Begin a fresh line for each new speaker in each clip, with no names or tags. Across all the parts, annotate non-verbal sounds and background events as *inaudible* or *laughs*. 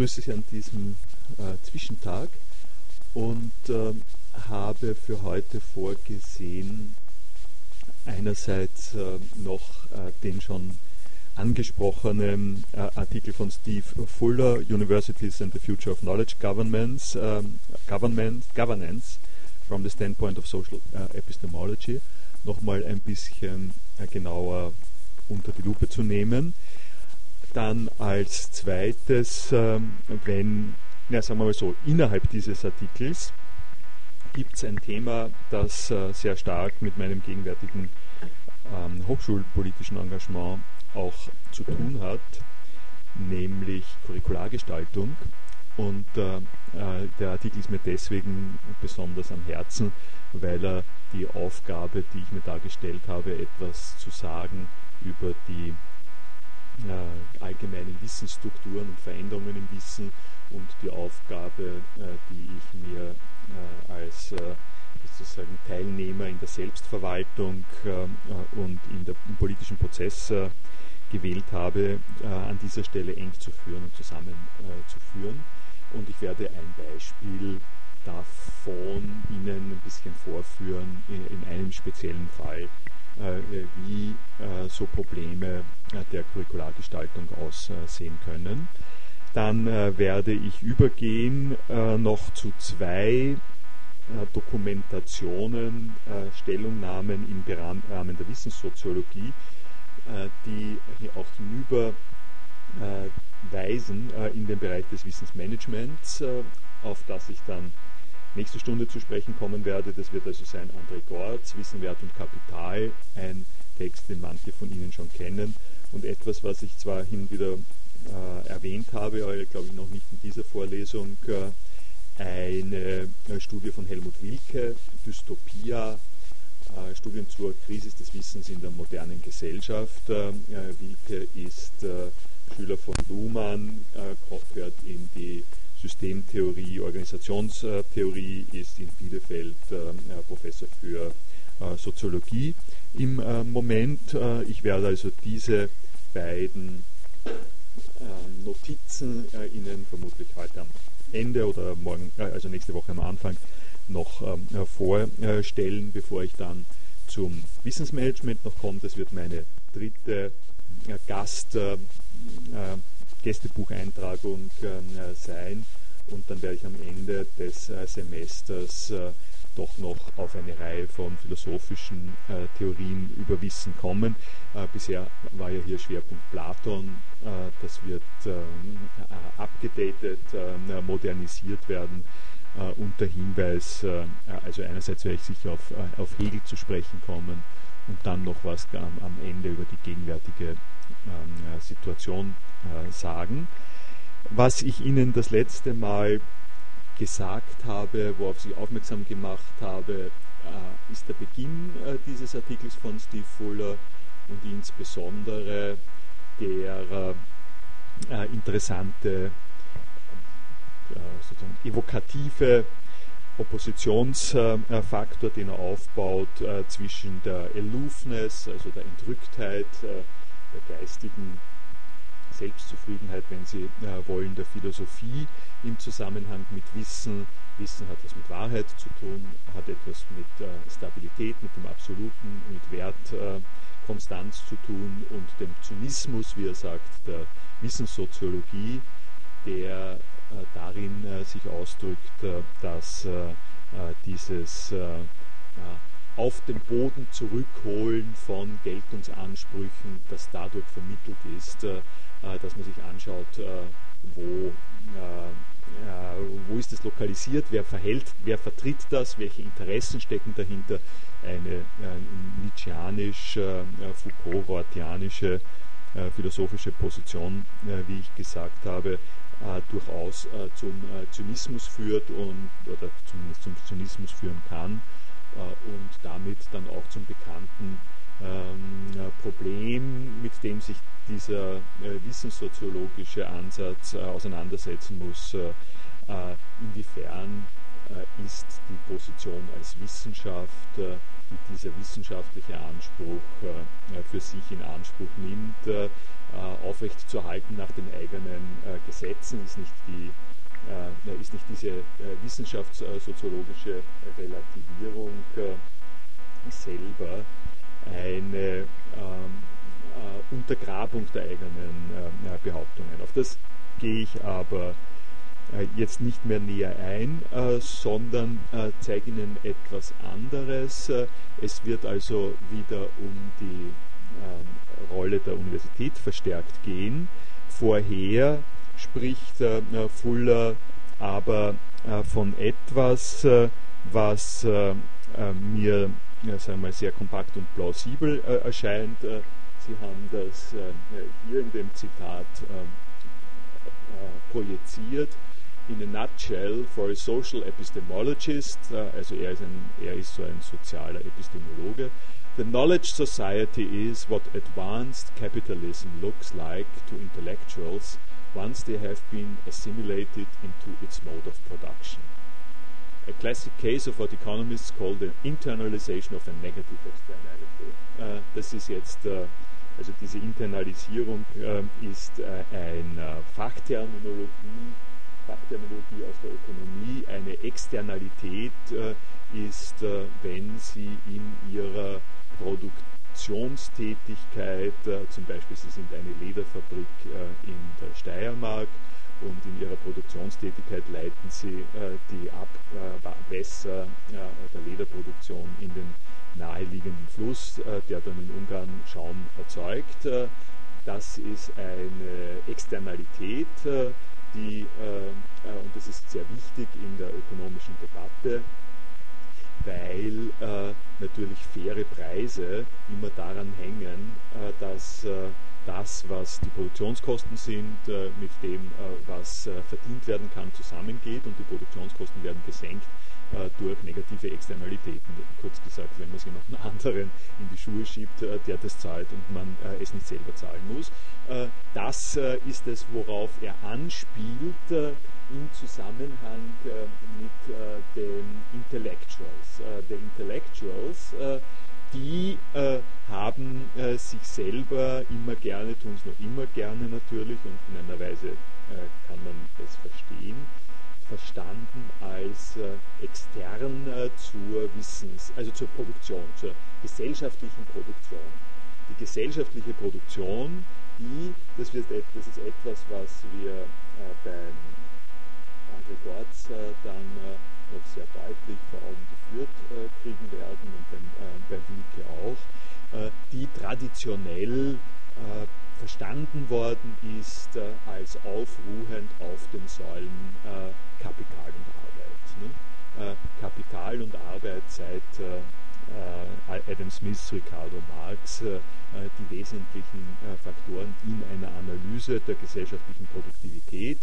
begrüße Sie an diesem äh, Zwischentag und äh, habe für heute vorgesehen, einerseits äh, noch äh, den schon angesprochenen äh, Artikel von Steve Fuller, Universities and the Future of Knowledge Governments, ähm, Government, Governance from the Standpoint of Social äh, Epistemology, nochmal ein bisschen genauer unter die Lupe zu nehmen. Dann als zweites, ähm, wenn, ja, sagen wir mal so, innerhalb dieses Artikels gibt es ein Thema, das äh, sehr stark mit meinem gegenwärtigen ähm, hochschulpolitischen Engagement auch zu tun hat, nämlich Curriculargestaltung. Und äh, äh, der Artikel ist mir deswegen besonders am Herzen, weil er die Aufgabe, die ich mir dargestellt habe, etwas zu sagen über die äh, allgemeinen Wissensstrukturen und Veränderungen im Wissen und die Aufgabe, äh, die ich mir äh, als sozusagen Teilnehmer in der Selbstverwaltung und in der, im politischen Prozess gewählt habe, an dieser Stelle eng zu führen und zusammenzuführen. Und ich werde ein Beispiel davon Ihnen ein bisschen vorführen in einem speziellen Fall, äh, wie äh, so Probleme äh, der Curriculargestaltung aussehen können. Dann werde ich übergehen noch zu zwei Dokumentationen, Stellungnahmen im Rahmen der Wissenssoziologie, die auch hinüberweisen in den Bereich des Wissensmanagements, auf das ich dann nächste Stunde zu sprechen kommen werde. Das wird also sein André Gortz, Wissen, Wert und Kapital, ein Text, den manche von Ihnen schon kennen und etwas, was ich zwar hin und wieder äh, erwähnt habe, aber glaube ich noch nicht in dieser Vorlesung, äh, eine äh, Studie von Helmut Wilke, Dystopia, äh, Studien zur Krise des Wissens in der modernen Gesellschaft. Wilke ist Schüler von Luhmann, gehört in die Systemtheorie, Organisationstheorie, ist in Bielefeld Professor für Soziologie im Moment. ich werde also diese beiden Notizen Ihnen vermutlich heute am Ende oder morgen, also nächste Woche am Anfang noch ähm, vorstellen, bevor ich dann zum Wissensmanagement noch komme. Das wird meine dritte Gast, Gästebucheintragung äh, sein und dann werde ich am Ende des äh, Semesters äh, doch noch auf eine Reihe von philosophischen äh, Theorien über Wissen kommen. Äh, bisher war ja hier Schwerpunkt Platon, äh, das wird abgedatet, modernisiert werden unter Hinweis, also einerseits werde ich sicher auf, auf Hegel zu sprechen kommen und dann noch was am, am Ende über die gegenwärtige ähm, Situation sagen. Was ich Ihnen das letzte Mal gesagt habe, worauf ich aufmerksam gemacht habe, äh, ist der Beginn äh, dieses Artikels von Steve Fuller und insbesondere der äh, interessante, sozusagen evokative Oppositionsfaktor, den er aufbaut zwischen der Aloofness, also der Entrücktheit, der geistigen Selbstzufriedenheit, wenn Sie äh, wollen, der Philosophie im Zusammenhang mit Wissen. Wissen hat was mit Wahrheit zu tun, hat etwas mit äh, Stabilität, mit dem Absoluten, mit Wertkonstanz äh, zu tun und dem Zynismus, wie er sagt, der Wissenssoziologie, der äh, darin äh, sich ausdrückt, äh, dass dieses auf den Boden zurückholen von Geltungsansprüchen, das dadurch vermittelt ist, dass man sich anschaut, äh, wo, äh, wo ist es lokalisiert, wer verhält, wer vertritt das, welche Interessen stecken dahinter. Eine Nietzscheanisch, Foucault-Rortianische philosophische Position, wie ich gesagt habe, durchaus zum Zynismus führt und, oder zumindest zum Zynismus führen kann und damit dann auch zum bekannten ähm, Problem, mit dem sich dieser äh, wissenssoziologische Ansatz äh, auseinandersetzen muss, äh, inwiefern ist die Position als Wissenschaft, die dieser wissenschaftliche Anspruch für sich in Anspruch nimmt, aufrechtzuerhalten nach den eigenen Gesetzen, ist nicht, die, ist nicht diese wissenschaftssoziologische Relativierung selber eine ähm, äh, Untergrabung der eigenen äh, Behauptungen. Auf das gehe ich aber äh, jetzt nicht mehr näher ein, sondern zeige Ihnen etwas anderes. Es wird also wieder um die Rolle der Universität verstärkt gehen. Vorher spricht Fuller aber von etwas, was mir sagen wir sehr kompakt und plausibel erscheint Sie haben das äh, hier in dem Zitat ähm, äh, projiziert. In a nutshell, for a social epistemologist, äh, also er ist, ein, er ist so ein sozialer Epistemologe, the knowledge society is what advanced capitalism looks like to intellectuals once they have been assimilated into its mode of production. A classic case of what economists call the internalization of a negative externality. Uh, das ist jetzt uh, Also diese Internalisierung äh, ist äh, eine Fachterminologie, Fachterminologie aus der Ökonomie. Eine Externalität äh, ist, äh, wenn sie in ihrer Produktionstätigkeit, äh, zum Beispiel Sie sind eine Lederfabrik äh, in der Steiermark, und in ihrer Produktionstätigkeit leiten sie äh, die Abwässer äh, der Lederproduktion in den naheliegenden Fluss, äh, der dann in Ungarn Schaum erzeugt. Äh, das ist eine Externalität, äh, die, und das ist sehr wichtig in der ökonomischen Debatte, weil äh, natürlich faire Preise immer daran hängen, äh, dass äh, das, was die Produktionskosten sind, mit dem, was verdient werden kann, zusammengeht und die Produktionskosten werden gesenkt äh, durch negative Externalitäten. Kurz gesagt, wenn man es jemandem *laughs* anderen in die Schuhe schiebt, äh, der das zahlt und man äh, es nicht selber zahlen muss. das ist es, worauf er anspielt im Zusammenhang mit den Intellectuals. der Intellectuals die äh, haben äh, sich selber immer gerne, tun es noch immer gerne natürlich und in einer Weise äh, kann man es verstehen, verstanden als äh, extern äh, zur Wissens, also zur Produktion, zur gesellschaftlichen Produktion. Die gesellschaftliche Produktion, die, das, wird, das ist etwas, was wir äh, beim Aggregats äh, dann noch sehr deutlich vor Augen geführt äh, kriegen werden und beim, beim Wilke auch, die traditionell verstanden worden ist äh, als aufruhend auf den Säulen äh, Kapital und Arbeit. Ne? Äh, Kapital und Arbeit seit äh, äh, Adam Smith, Ricardo Marx äh, die wesentlichen Faktoren in einer Analyse der gesellschaftlichen Produktivität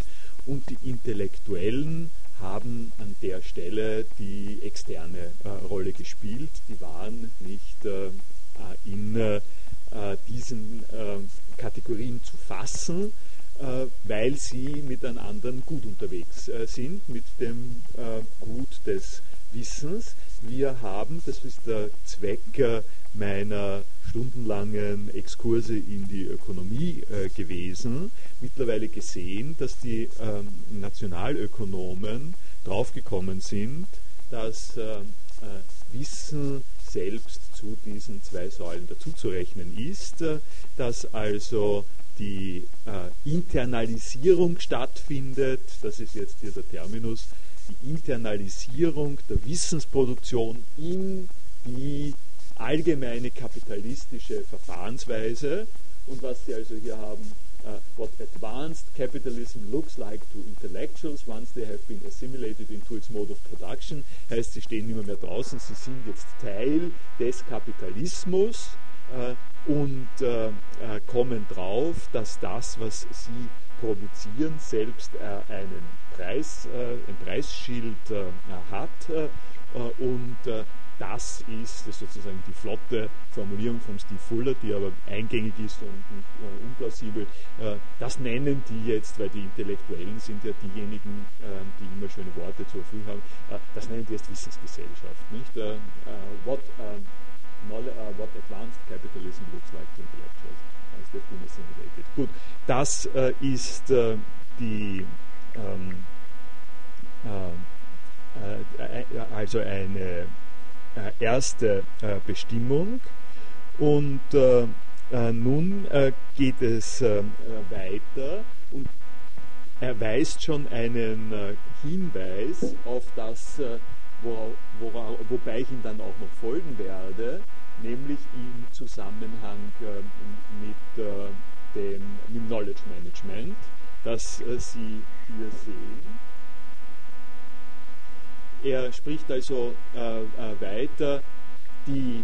und die Intellektuellen haben an der Stelle die externe Rolle gespielt. Die waren nicht in diesen Kategorien zu fassen, äh, weil sie mit einem anderen Gut unterwegs äh, sind, mit dem äh, Gut des Wissens. Wir haben, das ist der Zweck meiner stundenlangen Exkurse in die Ökonomie gewesen, mittlerweile gesehen, dass die ähm, Nationalökonomen draufgekommen sind, dass Wissen selbst zu diesen zwei Säulen dazuzurechnen ist, dass also die äh, Internalisierung stattfindet, das ist jetzt hier der Terminus, die Internalisierung der Wissensproduktion in die allgemeine kapitalistische Verfahrensweise. Und was Sie also hier haben, uh, what advanced capitalism looks like to intellectuals once they have been assimilated into its mode of production, heißt, sie stehen immer mehr draußen, sie sind jetzt Teil des Kapitalismus. Uh, und äh, kommen drauf, dass das, was sie produzieren, selbst einen Preis, ein Preisschild hat und das ist, das ist sozusagen die flotte Formulierung von Steve Fuller, die aber eingängig ist und, unplausibel. das nennen die jetzt, weil die Intellektuellen sind ja diejenigen, die immer schöne Worte zur Verfügung haben, das nennen die jetzt Wissensgesellschaft. Nicht? what uh, what advanced capitalism looks like to intellectuals. assimilated. Gut, das äh, ist äh, die ähm, äh, äh, also eine erste Bestimmung und nun geht es weiter und er weist schon einen Hinweis auf das, wora, wora, wobei ich ihn dann auch noch folgen werde, nämlich im Zusammenhang mit dem, mit Knowledge Management, das Sie hier sehen. Er spricht also äh, äh, weiter, die,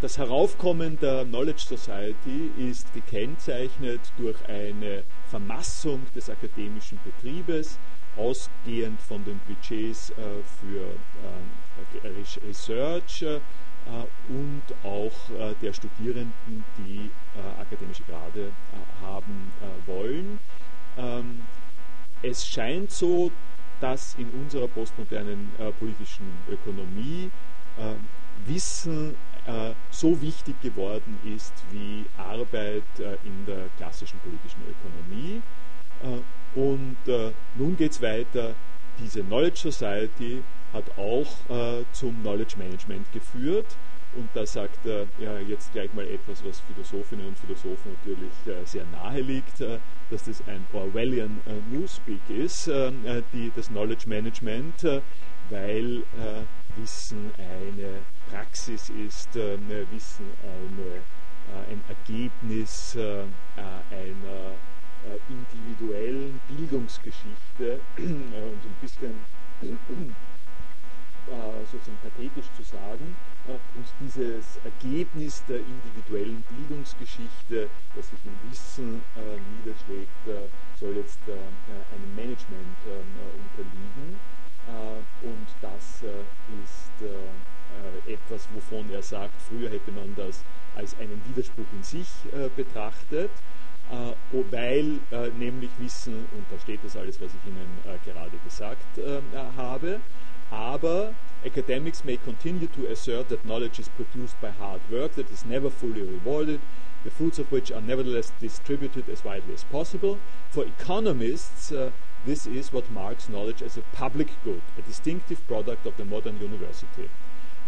das Heraufkommen der Knowledge Society ist gekennzeichnet durch eine Vermassung des akademischen Betriebes, ausgehend von den Budgets äh, für äh, Research äh, und auch äh, der Studierenden, die akademische Grade haben wollen. Ähm, es scheint so, dass in unserer postmodernen äh, politischen Ökonomie äh, Wissen äh, so wichtig geworden ist wie Arbeit äh, in der klassischen politischen Ökonomie. Äh, und äh, nun geht es weiter. Diese Knowledge Society hat auch zum Knowledge Management geführt und da sagt er ja, jetzt gleich mal etwas, was Philosophinnen und Philosophen natürlich äh, sehr nahe liegt, äh, dass das ein Orwellian äh, Newspeak ist, äh, äh, die, das Knowledge Management, äh, weil Wissen eine Praxis ist, Wissen eine, ein Ergebnis einer individuellen Bildungsgeschichte, um so ein bisschen sozusagen pathetisch zu sagen und dieses Ergebnis der individuellen Bildungsgeschichte, das sich im Wissen äh, niederschlägt, äh, soll jetzt äh, einem Management unterliegen. Äh, und das äh, ist äh, etwas, wovon er sagt, früher hätte man das als einen Widerspruch in sich betrachtet. Weil nämlich Wissen, und da steht das alles, was ich Ihnen gerade gesagt habe, aber academics may continue to assert that knowledge is produced by hard work that is never fully rewarded, the fruits of which are nevertheless distributed as widely as possible. For economists, uh, this is what marks knowledge as a public good, a distinctive product of the modern university.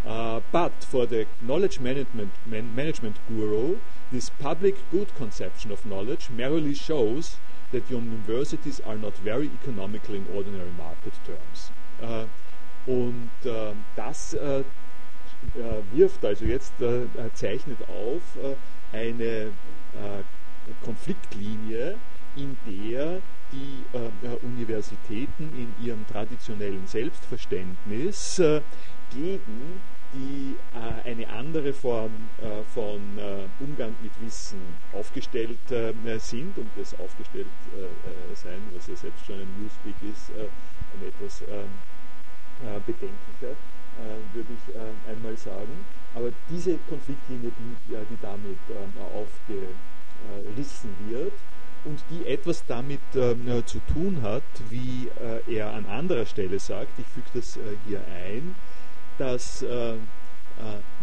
Uh, but for the knowledge management, man, management guru, this public good conception of knowledge merely shows that universities are not very economical in ordinary market terms. Uh, Und äh, das äh, äh, wirft also jetzt, äh, zeichnet auf äh, eine Konfliktlinie, in der die Universitäten in ihrem traditionellen Selbstverständnis gegen die äh, eine andere Form äh, von äh, Umgang mit Wissen aufgestellt sind und das aufgestellt sein, was ja selbst schon ein Newspeak ist, ein etwas ähm, äh, bedenklicher, äh, würde ich äh, einmal sagen. Aber diese Konfliktlinie, die, die damit aufgerissen wird und die etwas damit zu tun hat, wie er an anderer Stelle sagt, ich füge das hier ein, dass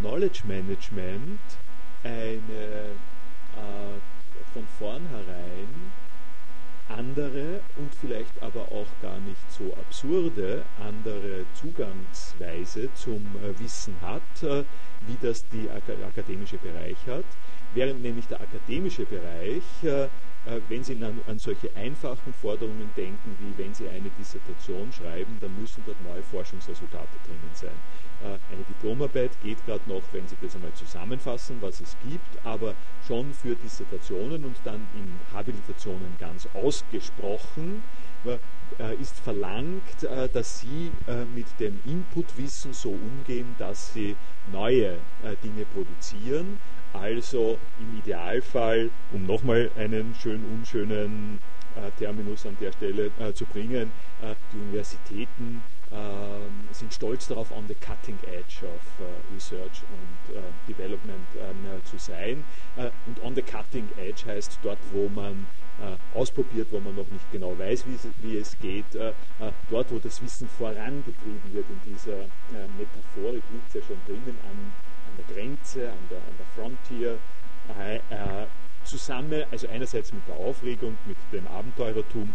Knowledge Management eine von vornherein andere und vielleicht aber auch gar nicht so absurde andere Zugangsweise zum äh, Wissen hat, äh, wie das der akademische Bereich hat, während nämlich der akademische Bereich äh, wenn Sie an, an, solche einfachen Forderungen denken, wie wenn Sie eine Dissertation schreiben, dann müssen dort neue Forschungsresultate drinnen sein. Äh, eine Diplomarbeit geht gerade noch, wenn Sie das einmal zusammenfassen, was es gibt, aber schon für Dissertationen und dann in Habilitationen ganz ausgesprochen äh, ist verlangt, dass Sie mit dem Inputwissen so umgehen, dass Sie neue Dinge produzieren, also im Idealfall, um nochmal einen schön unschönen äh, Terminus an der Stelle äh, zu bringen, äh, die Universitäten ähm, sind stolz darauf, on the cutting edge of äh, Research und äh, Development ähm, zu sein. Äh, und on the cutting edge heißt dort, wo man ausprobiert, wo man noch nicht genau weiß, wie es, wie es geht, dort, wo das Wissen vorangetrieben wird in dieser Metaphorik, liegt es ja schon drinnen an der Grenze, an der, an der Frontier, äh, äh, zusammen, also einerseits mit der Aufregung, mit dem Abenteurertum,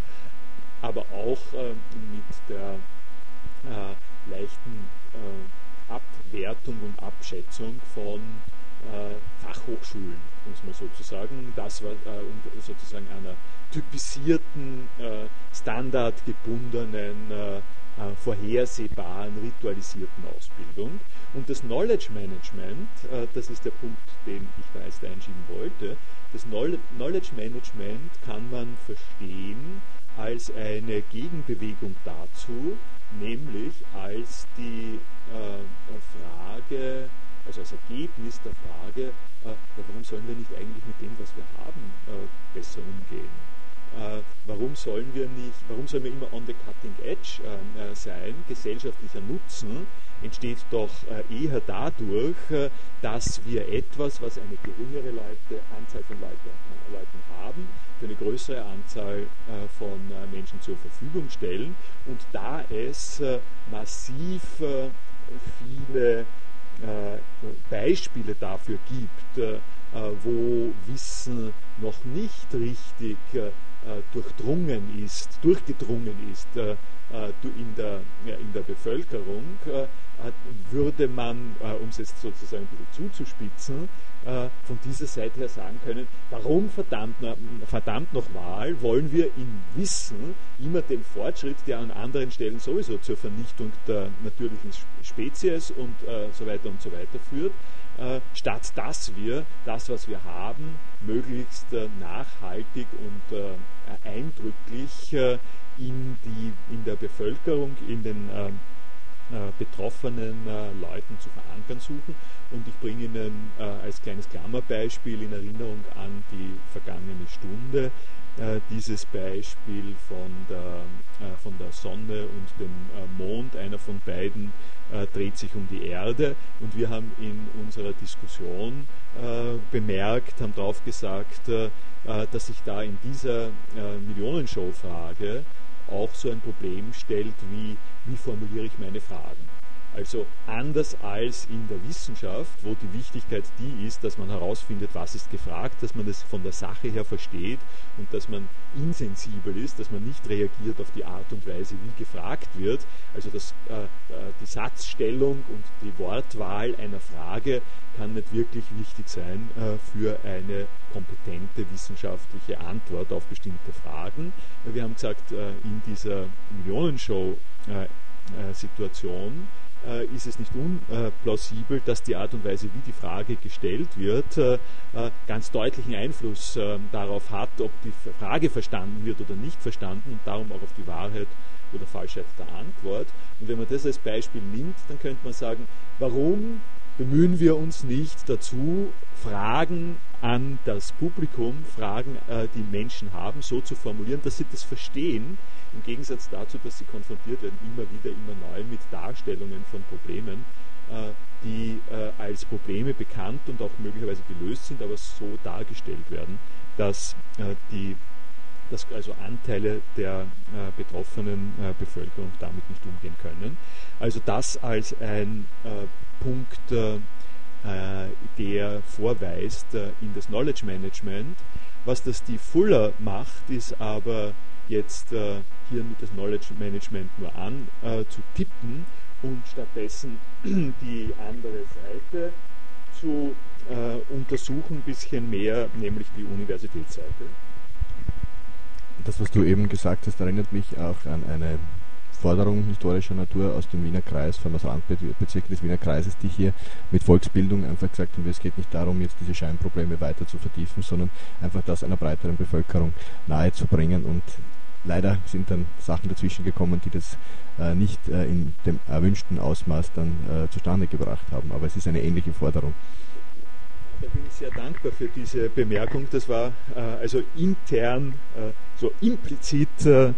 aber auch mit der leichten Abwertung und Abschätzung von Fachhochschulen, muss man sozusagen. Das war um sozusagen einer typisierten, standardgebundenen äh, vorhersehbaren, ritualisierten Ausbildung. Und das Knowledge Management, äh, das ist der Punkt, den ich da jetzt einschieben wollte, das Knowledge Management kann man verstehen als eine Gegenbewegung dazu, nämlich als die äh, Frage, also als Ergebnis der Frage, äh, warum sollen wir nicht eigentlich mit dem, was wir haben, besser umgehen? Äh, warum sollen wir nicht, warum sollen wir immer on the cutting edge äh, sein? Gesellschaftlicher Nutzen entsteht doch äh, eher dadurch, dass wir etwas, was eine geringere Leute, Anzahl von Leute, Leuten haben, für eine größere Anzahl von Menschen zur Verfügung stellen. Und da es massiv viele Beispiele dafür gibt, wo Wissen noch nicht richtig äh, durchdrungen ist, durchgedrungen ist äh, äh, in der, in der Bevölkerung, würde man, um es jetzt sozusagen ein bisschen zuzuspitzen, von dieser Seite her sagen können, warum verdammt, verdammt noch Wahl wollen wir im Wissen immer den Fortschritt, der an anderen Stellen sowieso zur Vernichtung der natürlichen Spezies und so weiter und so weiter führt, äh, statt dass wir das, was wir haben, möglichst äh, nachhaltig und äh, eindrücklich in, die, in der Bevölkerung, in den betroffenen Leuten zu verankern suchen. Und ich bringe Ihnen als kleines Klammerbeispiel in Erinnerung an die vergangene Stunde dieses Beispiel von der Sonne und dem Mond, einer von beiden äh, dreht sich um die Erde und wir haben in unserer Diskussion äh, bemerkt, haben darauf gesagt, äh, äh, dass sich da in dieser äh, Millionenshow-Frage auch so ein Problem stellt, wie, wie formuliere ich meine Fragen. Also anders als in der Wissenschaft, wo die Wichtigkeit die ist, dass man herausfindet, was ist gefragt, dass man es von der Sache her versteht und dass man insensibel ist, dass man nicht reagiert auf die Art und Weise, wie gefragt wird. Also das, äh, äh die Satzstellung und die Wortwahl einer Frage kann nicht wirklich wichtig sein äh, für eine kompetente wissenschaftliche Antwort auf bestimmte Fragen. Wir haben gesagt, äh, in dieser Millionenshow-Situation äh, äh, ist es nicht unplausibel, dass die Art und Weise, wie die Frage gestellt wird, äh, äh, ganz deutlichen Einfluss darauf hat, ob die Frage verstanden wird oder nicht verstanden und darum auch auf die Wahrheit oder Falschheit der Antwort. Und wenn man das als Beispiel nimmt, dann könnte man sagen, warum bemühen wir uns nicht dazu, Fragen an das Publikum, Fragen, die Menschen haben, so zu formulieren, dass sie das verstehen, im Gegensatz dazu, dass sie konfrontiert werden immer wieder, immer neu mit Darstellungen von Problemen, äh, die äh, als Probleme bekannt und auch möglicherweise gelöst sind, aber so dargestellt werden, dass äh, die dass also Anteile der betroffenen Bevölkerung damit nicht umgehen können. Also das als ein Punkt, der vorweist in das Knowledge Management. Was das die Fuller macht, ist aber jetzt hier das Knowledge Management nur an äh, zu tippen und stattdessen *clears throat* die andere Seite zu äh, untersuchen, ein bisschen mehr, nämlich die Universitätsseite.
Das, was du eben gesagt hast, erinnert mich auch an eine Forderung historischer Natur aus dem Wiener Kreis, von aus Randbezirken des Wiener Kreises, die hier mit Volksbildung einfach gesagt haben, es geht nicht darum, jetzt diese Scheinprobleme weiter zu vertiefen, sondern einfach das einer breiteren Bevölkerung nahezubringen und leider sind dann Sachen dazwischen gekommen, die das äh, nicht äh, in dem erwünschten Ausmaß dann äh, zustande gebracht haben. Aber es ist eine ähnliche Forderung.
Da bin ich sehr dankbar für diese Bemerkung. Das war äh, also intern, äh, so implizit äh,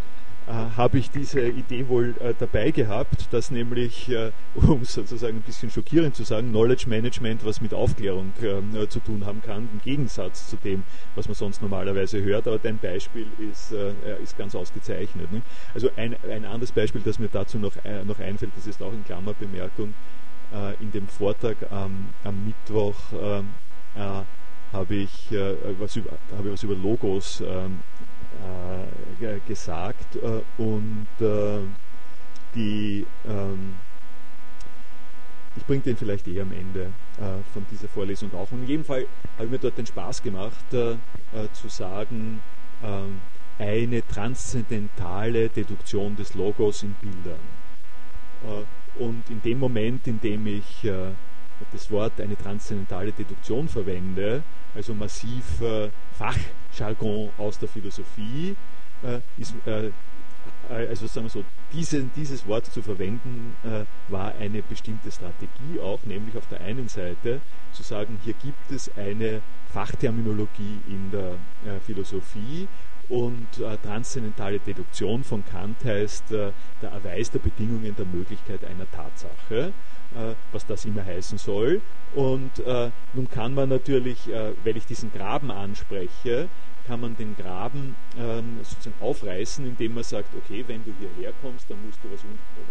habe ich diese Idee wohl äh, dabei gehabt, dass nämlich, äh, um sozusagen ein bisschen schockierend zu sagen, Knowledge Management was mit Aufklärung ähm, äh, zu tun haben kann, im Gegensatz zu dem, was man sonst normalerweise hört. Aber dein Beispiel ist, äh, ist ganz ausgezeichnet. Ne? Also ein, ein anderes Beispiel, das mir dazu noch, äh, noch einfällt, das ist auch in Klammerbemerkung, in dem Vortrag am Mittwoch habe ich, äh, was über, habe was über Logos ähm, äh, gesagt äh, und äh, die, ähm, ich bringe den vielleicht eher am Ende äh, von dieser Vorlesung auch. Und in jedem Fall habe ich mir dort den Spaß gemacht, zu sagen, ähm, eine transzendentale Deduktion des Logos in Bildern. Und in dem Moment, in dem ich das Wort eine transzendentale Deduktion verwende, also massiv Fachjargon aus der Philosophie, ist, äh, also sagen wir so, diese, dieses Wort zu verwenden, äh, war eine bestimmte Strategie auch, nämlich auf der einen Seite zu sagen, hier gibt es eine Fachterminologie in der äh, Philosophie und äh, transzendentale Deduktion von Kant heißt äh, der Erweis der Bedingungen der Möglichkeit einer Tatsache. Äh, was das immer heißen soll. Und äh, nun kann man natürlich, äh, weil ich diesen Graben anspreche, kann man den Graben ähm, sozusagen aufreißen, indem man sagt, okay, wenn du hierher kommst, dann musst du, was,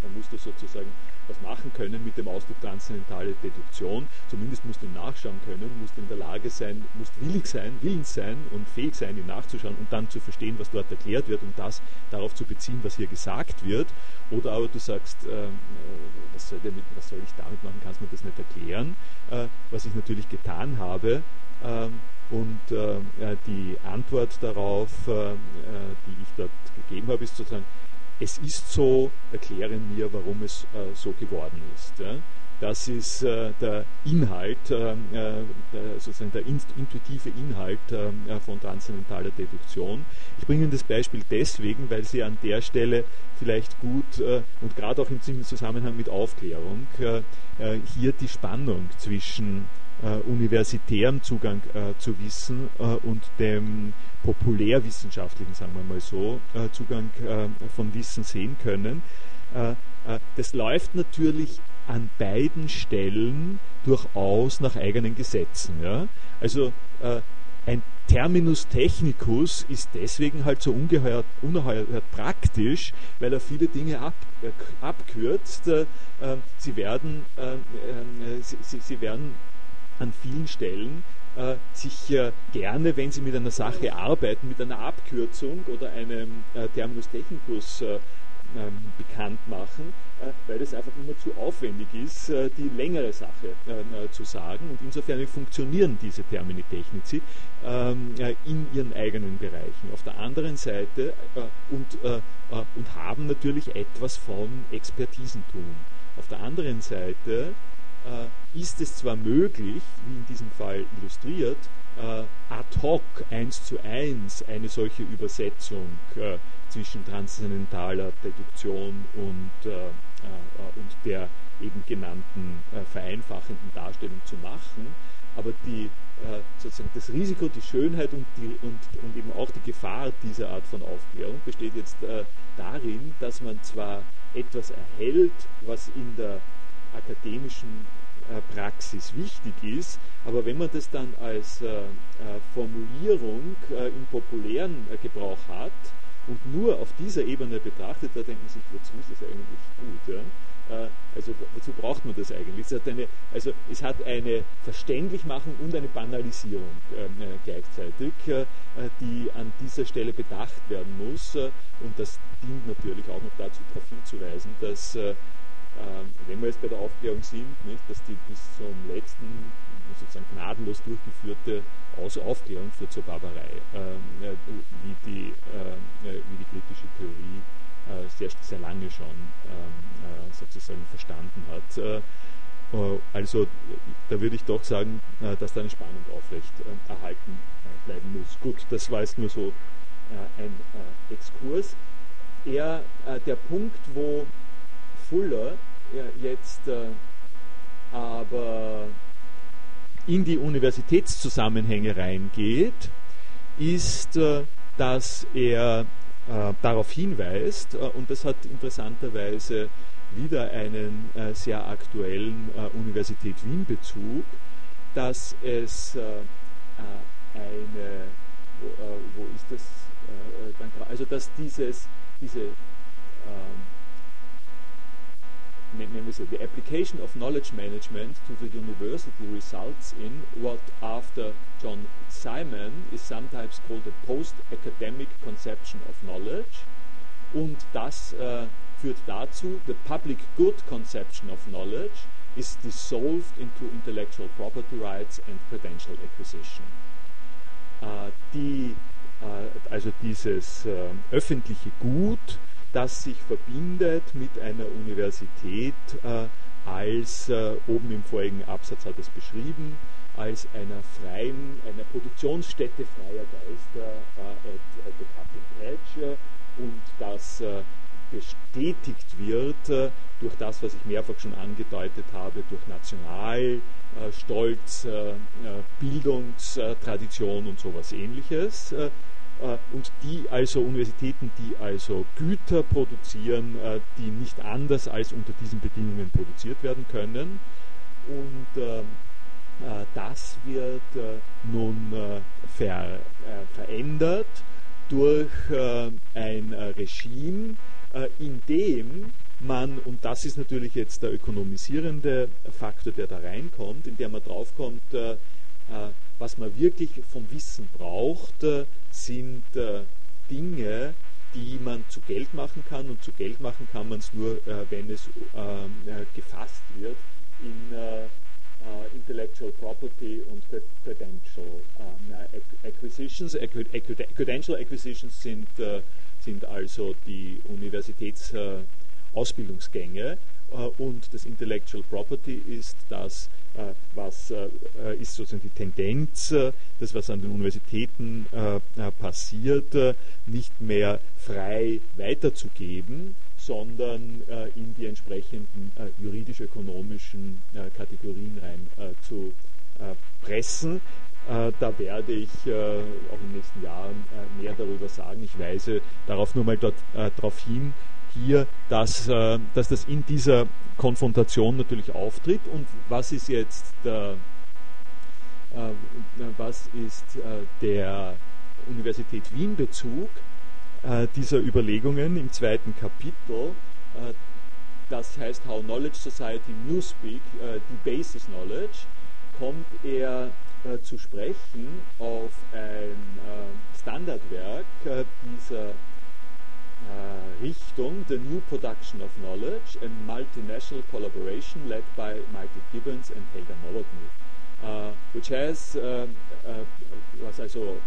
dann musst du sozusagen was machen können mit dem Ausdruck transzendentale Deduktion. Zumindest musst du nachschauen können, musst in der Lage sein, musst willig sein, willens sein und fähig sein, ihn nachzuschauen und dann zu verstehen, was dort erklärt wird und das darauf zu beziehen, was hier gesagt wird. Oder aber du sagst, äh, was, soll damit, was, soll ich damit machen, kannst du mir das nicht erklären, äh, was ich natürlich getan habe. Ähm, und äh, die Antwort darauf, äh, äh, die ich dort gegeben habe, ist sozusagen, es ist so, erkläre mir, warum es äh, so geworden ist. Ja? Das ist äh, der Inhalt, äh, der, sozusagen der intuitive Inhalt von transzendentaler Deduktion. Ich bringe Ihnen das Beispiel deswegen, weil Sie an der Stelle vielleicht gut und gerade auch im Zusammenhang mit Aufklärung hier die Spannung zwischen äh, universitären Zugang äh, zu Wissen äh, und dem populärwissenschaftlichen, sagen wir mal so, äh, Zugang äh, von Wissen sehen können. Äh, das läuft natürlich an beiden Stellen durchaus nach eigenen Gesetzen. Ja? Also ein Terminus technicus ist deswegen halt so ungeheuer, ungeheuert praktisch, weil er viele Dinge ab, äh, abkürzt. Äh, sie, werden, äh, sie, sie, werden an vielen Stellen äh, sich äh, gerne, wenn Sie mit einer Sache arbeiten, mit einer Abkürzung oder einem äh, Terminus technicus äh, ähm, bekannt machen, äh, weil es einfach immer zu aufwendig ist, äh, die längere Sache zu sagen. Und insofern funktionieren diese Termini technici ähm, in ihren eigenen Bereichen. Auf der anderen Seite und, und haben natürlich etwas von Expertisentum. Auf der anderen Seite ist es zwar möglich, wie in diesem Fall illustriert, äh, ad hoc eins zu eins eine solche Übersetzung äh, zwischen transzendentaler Deduktion und, äh, und der eben genannten vereinfachenden Darstellung zu machen, aber die, sozusagen das Risiko, die Schönheit und, die, und, und eben auch die Gefahr dieser Art von Aufklärung besteht jetzt darin, dass man zwar etwas erhält, was in der akademischen Praxis wichtig ist, aber wenn man das dann als äh, äh, Formulierung im populären Gebrauch hat und nur auf dieser Ebene betrachtet, da denkt man sich, wozu ist das eigentlich gut? Ja? Also wozu braucht man das eigentlich? Es hat eine, also es hat eine Verständlichmachung und eine Banalisierung äh, gleichzeitig, äh, die an dieser Stelle bedacht werden muss. und das dient natürlich auch noch dazu, darauf hinzuweisen, dass äh, ähm, wenn wir jetzt bei der Aufklärung sind, nicht, dass die bis zum letzten sozusagen gnadenlos durchgeführte Aus Aufklärung führt zur Barbarei, ähm, äh, wie, die, äh, wie die kritische Theorie äh, sehr, sehr lange schon ähm, äh, sozusagen verstanden hat. Äh, äh, also da würde ich doch sagen, dass da eine Spannung aufrecht erhalten bleiben muss. Gut, das war jetzt nur so ein Exkurs. Er, der Punkt, wo Fuller jetzt äh, aber in die Universitätszusammenhänge reingeht, ist, äh, dass er äh, darauf hinweist, und das hat interessanterweise wieder einen sehr aktuellen Universität Wien-Bezug, dass es eine, wo, ist das, also dass dieses, diese the application of knowledge management to the university results in what, after John Simon, is sometimes called a post-academic conception of knowledge. Und das äh, führt dazu, the public good conception of knowledge is dissolved into intellectual property rights and credential acquisition. Äh, die, äh, also dieses äh, öffentliche Gut, das sich verbindet mit einer Universität äh, als, äh, oben im vorigen Absatz hat es beschrieben, als einer freien, einer Produktionsstätte freier Geister äh, at, at the Cutting Edge und das bestätigt wird durch das, was ich mehrfach schon angedeutet habe, durch Nationalstolz, Bildungstradition und sowas ähnliches. Und die also Universitäten, die also Güter produzieren, die nicht anders als unter diesen Bedingungen produziert werden können. Und das wird nun ver, verändert durch ein Regime, äh, indem man, und das ist natürlich jetzt der ökonomisierende Faktor, der da reinkommt, in der man draufkommt, äh, äh, was man wirklich vom Wissen braucht, sind Dinge, die man zu Geld machen kann und zu Geld machen kann man es nur, wenn es gefasst wird in Intellectual Property und Credential Acquisitions. Credential Acquisitions sind sind also die Universitätsausbildungsgänge äh, und das Intellectual Property ist das, äh, was äh, ist sozusagen die Tendenz, das was an den Universitäten passiert, nicht mehr frei weiterzugeben, sondern in die entsprechenden juridisch-ökonomischen Kategorien rein zu pressen. Äh, da werde ich äh, auch in den nächsten Jahren äh, mehr darüber sagen. Ich weise darauf nur mal dort, darauf hin, hier, dass, dass das in dieser Konfrontation natürlich auftritt. Und was ist jetzt der, was ist der Universität Wien Bezug dieser Überlegungen im zweiten Kapitel? das heißt How Knowledge Society Newspeak, die Basis Knowledge, kommt er äh, zu sprechen auf ein äh, Standardwerk äh, dieser äh, Richtung, The New Production of Knowledge, a multinational collaboration led by Michael Gibbons and Helga Novotny, uh, which has, uh, uh, was also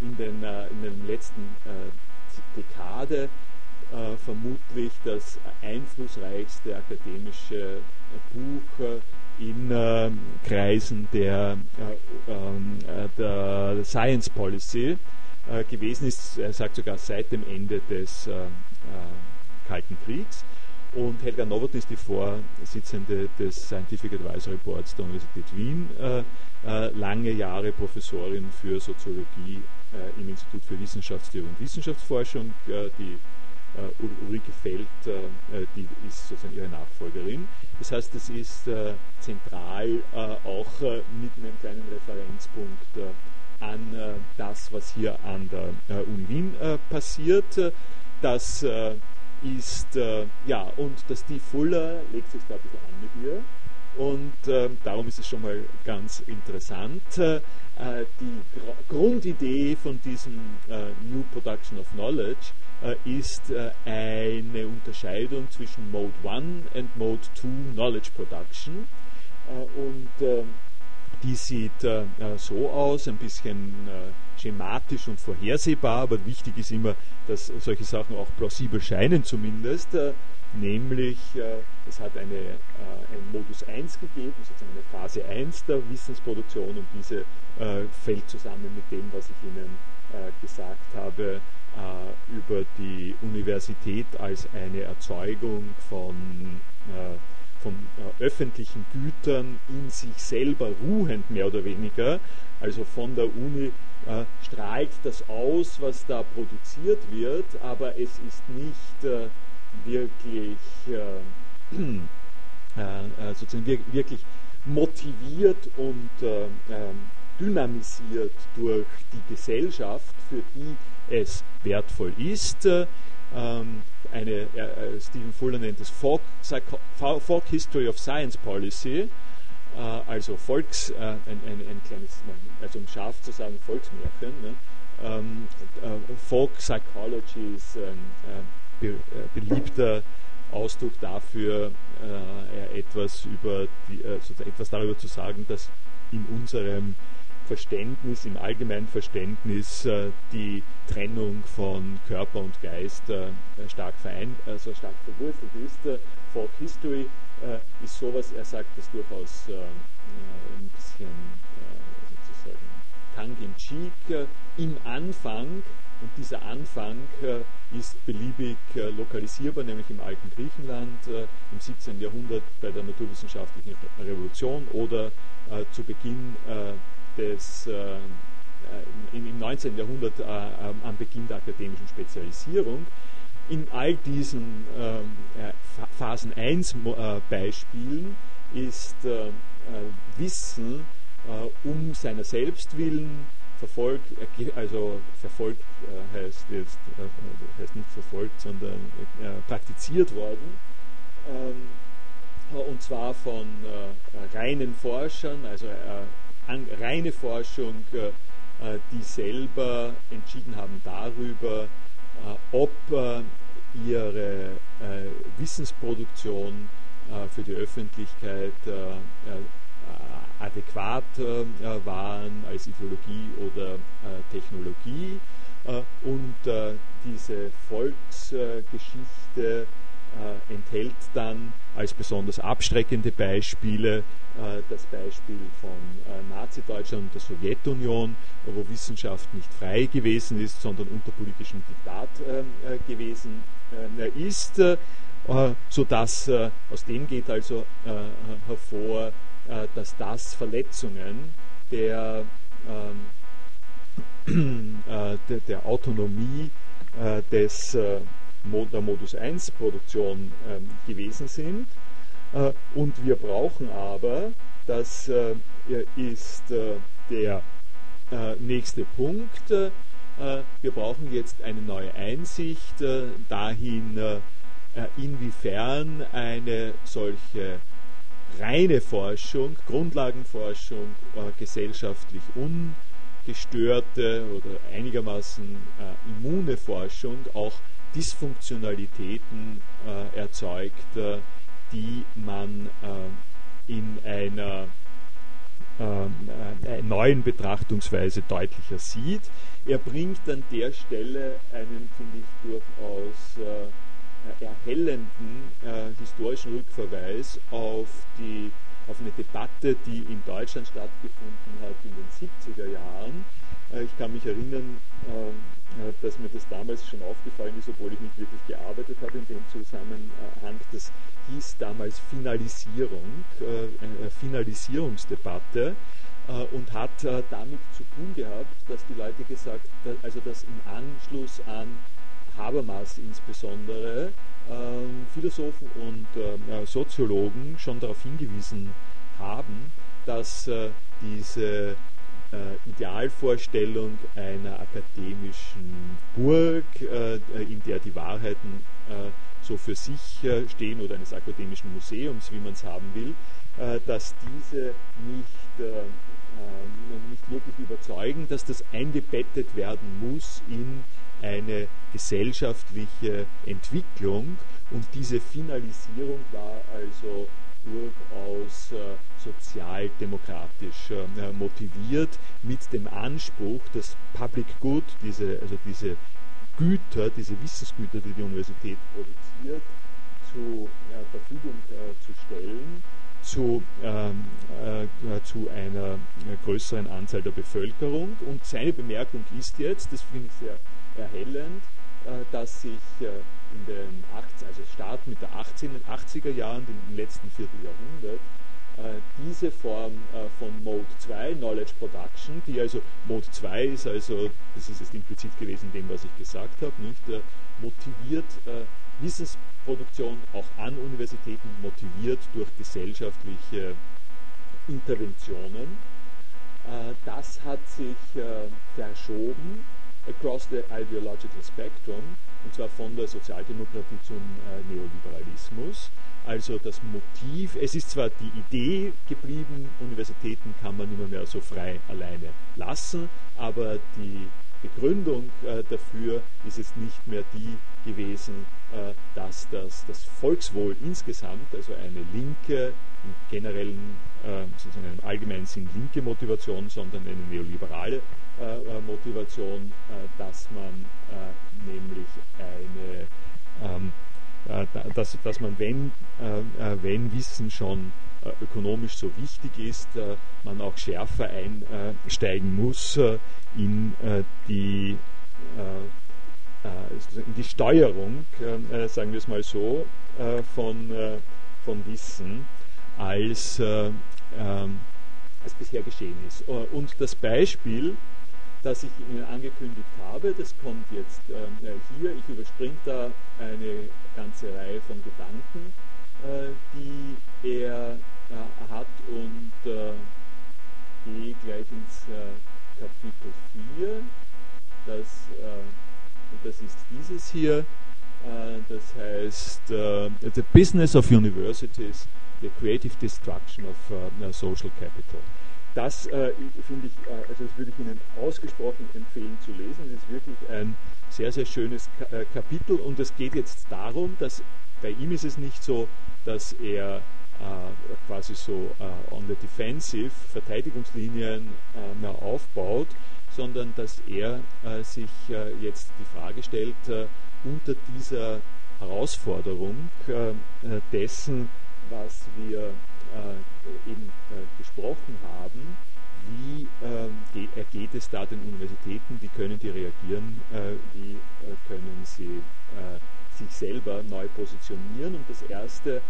in, den, in den letzten Dekade vermutlich das einflussreichste akademische Buch in äh, Kreisen der, äh, ähm, äh, der Science Policy äh, gewesen ist. Er sagt sogar seit dem Ende des äh, Kalten Kriegs. Und Helga Nowotny ist die Vorsitzende des Scientific Advisory Boards der Universität Wien, lange Jahre Professorin für Soziologie im Institut für Wissenschaftstheorie und Wissenschaftsforschung, die äh, Ulrike Feld, äh, äh, die ist sozusagen ihre Nachfolgerin. Das heißt, es ist zentral auch mit einem kleinen Referenzpunkt an das, was hier an der Uni Wien passiert. Das ist, ja, und das Steve Fuller legt sich da ein bisschen an mit ihr. Und äh, darum ist es schon mal ganz interessant. Äh, die Gr Grundidee von diesem äh, New Production of Knowledge äh, ist äh, eine Unterscheidung zwischen Mode 1 und Mode 2 Knowledge Production. Äh, und ähm, die sieht so aus, ein bisschen schematisch und vorhersehbar, aber wichtig ist immer, dass solche Sachen auch plausibel scheinen zumindest nämlich es hat eine, äh, einen Modus 1 gegeben, sozusagen eine Phase 1 der Wissensproduktion und diese äh, fällt zusammen mit dem, was ich Ihnen äh, gesagt habe, äh, über die Universität als eine Erzeugung von, äh, von äh, öffentlichen Gütern in sich selber ruhend, mehr oder weniger. Also von der Uni äh, strahlt das aus, was da produziert wird, aber es ist nicht äh, wirklich äh, *clears throat* sozusagen wirklich motiviert und ähm, dynamisiert durch die Gesellschaft, für die es wertvoll ist. Äh, ähm, eine, äh, Stephen Fuller nennt es Folk, Folk History of Science Policy, äh, also Volks, äh, ein, ein, ein, kleines, also um scharf zu sagen, Volksmärchen. Ne? Ähm, äh, Folk Psychology ist ein be, beliebter Ausdruck dafür, etwas, über die, etwas darüber zu sagen, dass in unserem Verständnis, im allgemeinen Verständnis die Trennung von Körper und Geist stark, vereint, also stark verwurzelt ist. Folk History äh, ist sowas, er sagt das durchaus äh, ein bisschen äh, sozusagen tongue in cheek äh, im Anfang und dieser Anfang äh, ist beliebig äh, lokalisierbar, nämlich im alten Griechenland im 17. Jahrhundert bei der naturwissenschaftlichen Revolution oder zu Beginn des im 19. Jahrhundert am Beginn der akademischen Spezialisierung in all diesen ähm, Phasen 1 äh, Beispielen ist äh, äh, Wissen um seiner selbst willen verfolgt, also verfolgt heißt jetzt heißt nicht verfolgt, sondern praktiziert worden. Ähm, und zwar von reinen Forschern, also reine Forschung, die selber entschieden haben darüber, ob ihre äh, Wissensproduktion äh, für die Öffentlichkeit äh, adäquat waren als Ideologie oder Technologie. und diese Volksgeschichte äh, enthält dann als besonders abschreckende Beispiele äh, das Beispiel von äh, Nazi-Deutschland und der Sowjetunion, wo Wissenschaft nicht frei gewesen ist, sondern unter politischem Diktat äh, gewesen äh, ist, äh, sodass aus dem geht also hervor, dass das Verletzungen der, ähm, *clears throat* der, der Autonomie des der Modus 1 Produktion ähm, gewesen sind. Äh, und wir brauchen aber, das äh, ist äh, der nächste Punkt, wir brauchen jetzt eine neue Einsicht dahin, inwiefern eine solche reine Forschung, Grundlagenforschung, gesellschaftlich ungestörte oder einigermaßen immune Forschung auch Dysfunktionalitäten äh, erzeugt, äh, die man äh, in einer äh, neuen Betrachtungsweise deutlicher sieht. Er bringt an der Stelle einen, finde ich, durchaus äh, erhellenden äh, historischen Rückverweis auf, die, auf eine Debatte, die in Deutschland stattgefunden hat in den 70er Jahren. ich kann mich erinnern, ähm, äh, dass mir das damals schon aufgefallen ist, obwohl ich nicht wirklich gearbeitet habe in dem Zusammenhang. Das hieß damals Finalisierung, äh, eine Finalisierungsdebatte äh, und hat damit zu tun gehabt, dass die Leute gesagt, also dass im Anschluss an Habermas insbesondere ähm, Philosophen und Soziologen schon darauf hingewiesen haben, dass diese äh, Idealvorstellung einer akademischen Burg, äh, in der die Wahrheiten äh, so für sich äh, stehen oder eines akademischen Museums, wie man es haben will, äh, dass diese nicht, äh, nicht wirklich überzeugen, dass das eingebettet werden muss in eine gesellschaftliche Entwicklung. Und diese Finalisierung war also durchaus äh, sozialdemokratisch äh, motiviert, mit dem Anspruch, das Public Good, diese, also diese Güter, diese Wissensgüter, die die Universität produziert, zu äh, Verfügung äh, zu stellen, zu, ähm, äh, zu einer äh, größeren Anzahl der Bevölkerung. Und seine Bemerkung ist jetzt, das finde ich sehr erhellend, dass sich in den 80, also Start mit 18, 80er Jahren, im letzten Vierteljahrhundert, äh, diese Form äh, von Mode 2, Knowledge Production, die also Mode 2 ist, also das ist jetzt implizit gewesen dem, was ich gesagt habe, nicht, äh, motiviert Wissensproduktion auch an Universitäten, motiviert durch gesellschaftliche Interventionen. Das hat sich verschoben across the ideological spectrum und zwar von der Sozialdemokratie zum Neoliberalismus. Also das Motiv, es ist zwar die Idee geblieben, Universitäten kann man immer mehr so frei alleine lassen, aber die Begründung äh, dafür ist es nicht mehr die gewesen, äh, dass das, das Volkswohl insgesamt, also eine linke, im generellen, äh, sozusagen im allgemeinen Sinn linke Motivation, sondern eine neoliberale äh, äh, Motivation, äh, dass man nämlich eine ähm, dass, dass man, wenn, wenn Wissen schon ökonomisch so wichtig ist, man auch schärfer einsteigen muss in die in die Steuerung, sagen wir es mal so, von, von Wissen, als, ähm, als bisher geschehen ist. Und das Beispiel, das ich Ihnen angekündigt habe. Das kommt jetzt äh, hier. Ich überspringe da eine ganze Reihe von Gedanken, äh, die er äh, hat und äh, gehe gleich ins äh, Kapitel 4. Das, äh, das ist dieses hier. das heißt The Business of Universities, the Creative Destruction of Social Capital. Das äh, finde ich, äh, also das würde ich Ihnen ausgesprochen empfehlen zu lesen. Es ist wirklich ein sehr, sehr schönes Ka äh, Kapitel und es geht jetzt darum, dass bei ihm ist es nicht so, dass er äh, quasi so äh, on the defensive Verteidigungslinien äh, aufbaut, sondern dass er sich jetzt die Frage stellt, unter dieser Herausforderung dessen, was wir äh, eben äh, gesprochen haben, wie äh, geht es da den Universitäten, wie können die reagieren, äh, wie äh, können sie sich selber neu positionieren. Und das Erste,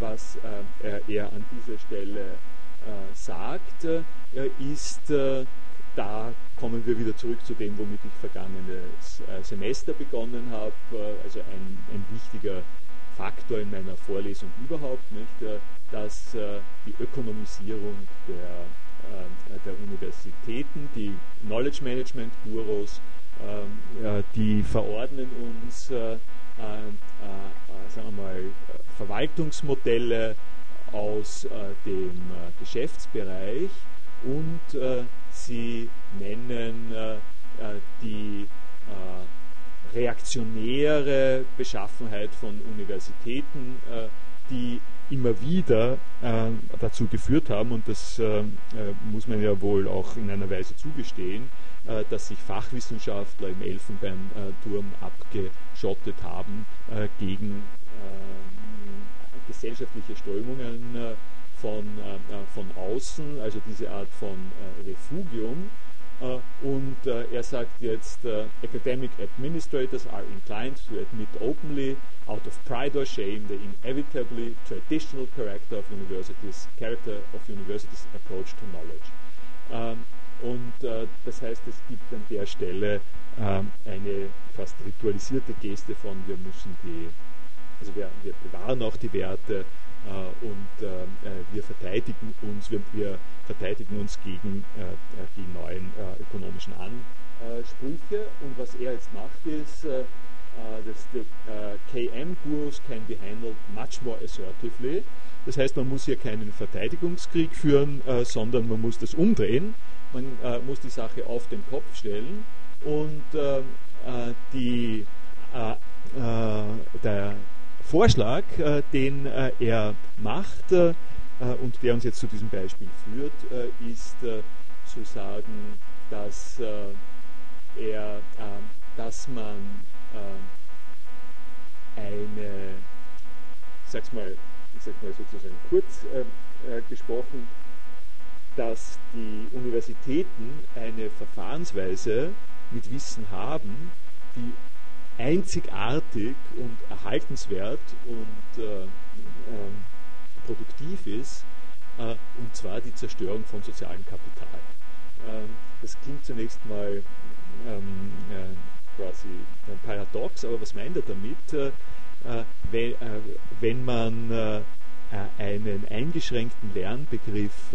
was er an dieser Stelle sagt, ist, da kommen wir wieder zurück zu dem, womit ich vergangenes Semester begonnen habe, also ein, ein wichtiger Faktor in meiner Vorlesung überhaupt, nicht, dass äh, die Ökonomisierung der, äh, der Universitäten, die Knowledge Management Gurus, ähm, die verordnen uns äh, sagen wir mal, Verwaltungsmodelle aus dem Geschäftsbereich und sie nennen die reaktionäre Beschaffenheit von Universitäten, die immer wieder äh, dazu geführt haben, und das äh, äh, muss man ja wohl auch in einer Weise zugestehen, äh, dass sich Fachwissenschaftler im Elfenbeinturm abgeschottet haben äh, gegen äh, gesellschaftliche Strömungen von, von außen, also diese Art von Refugium. Und er sagt jetzt, Academic Administrators are inclined to admit openly out of pride or shame the inevitably traditional character of universities, character of universities approach to knowledge. Ähm, und äh, das heißt, es gibt an der Stelle ähm, eine fast ritualisierte Geste von, wir müssen die, also wir, wir bewahren auch die Werte äh, und ähm, äh, wir verteidigen uns, wir, wir verteidigen uns gegen äh, die neuen äh, ökonomischen Ansprüche. Und was er jetzt macht, ist, äh, uh, the uh, KM gurus can be handled much more assertively. Das heißt, man muss hier keinen Verteidigungskrieg führen, sondern man muss das umdrehen. Man muss die Sache auf den Kopf stellen und die, der Vorschlag, den er macht und der uns jetzt zu diesem Beispiel führt, ist zu sagen, dass er, dass man äh, eine, ich sag's mal, ich sag's mal sozusagen kurz äh, äh, gesprochen, dass die Universitäten eine Verfahrensweise mit Wissen haben, die einzigartig und erhaltenswert und äh, äh, produktiv ist, äh, und zwar die Zerstörung von sozialem Kapital. Ähm, das klingt zunächst mal ähm, quasi ein Paradox, aber was meint er damit? Äh, äh wenn, äh, wenn, man äh, einen eingeschränkten Lernbegriff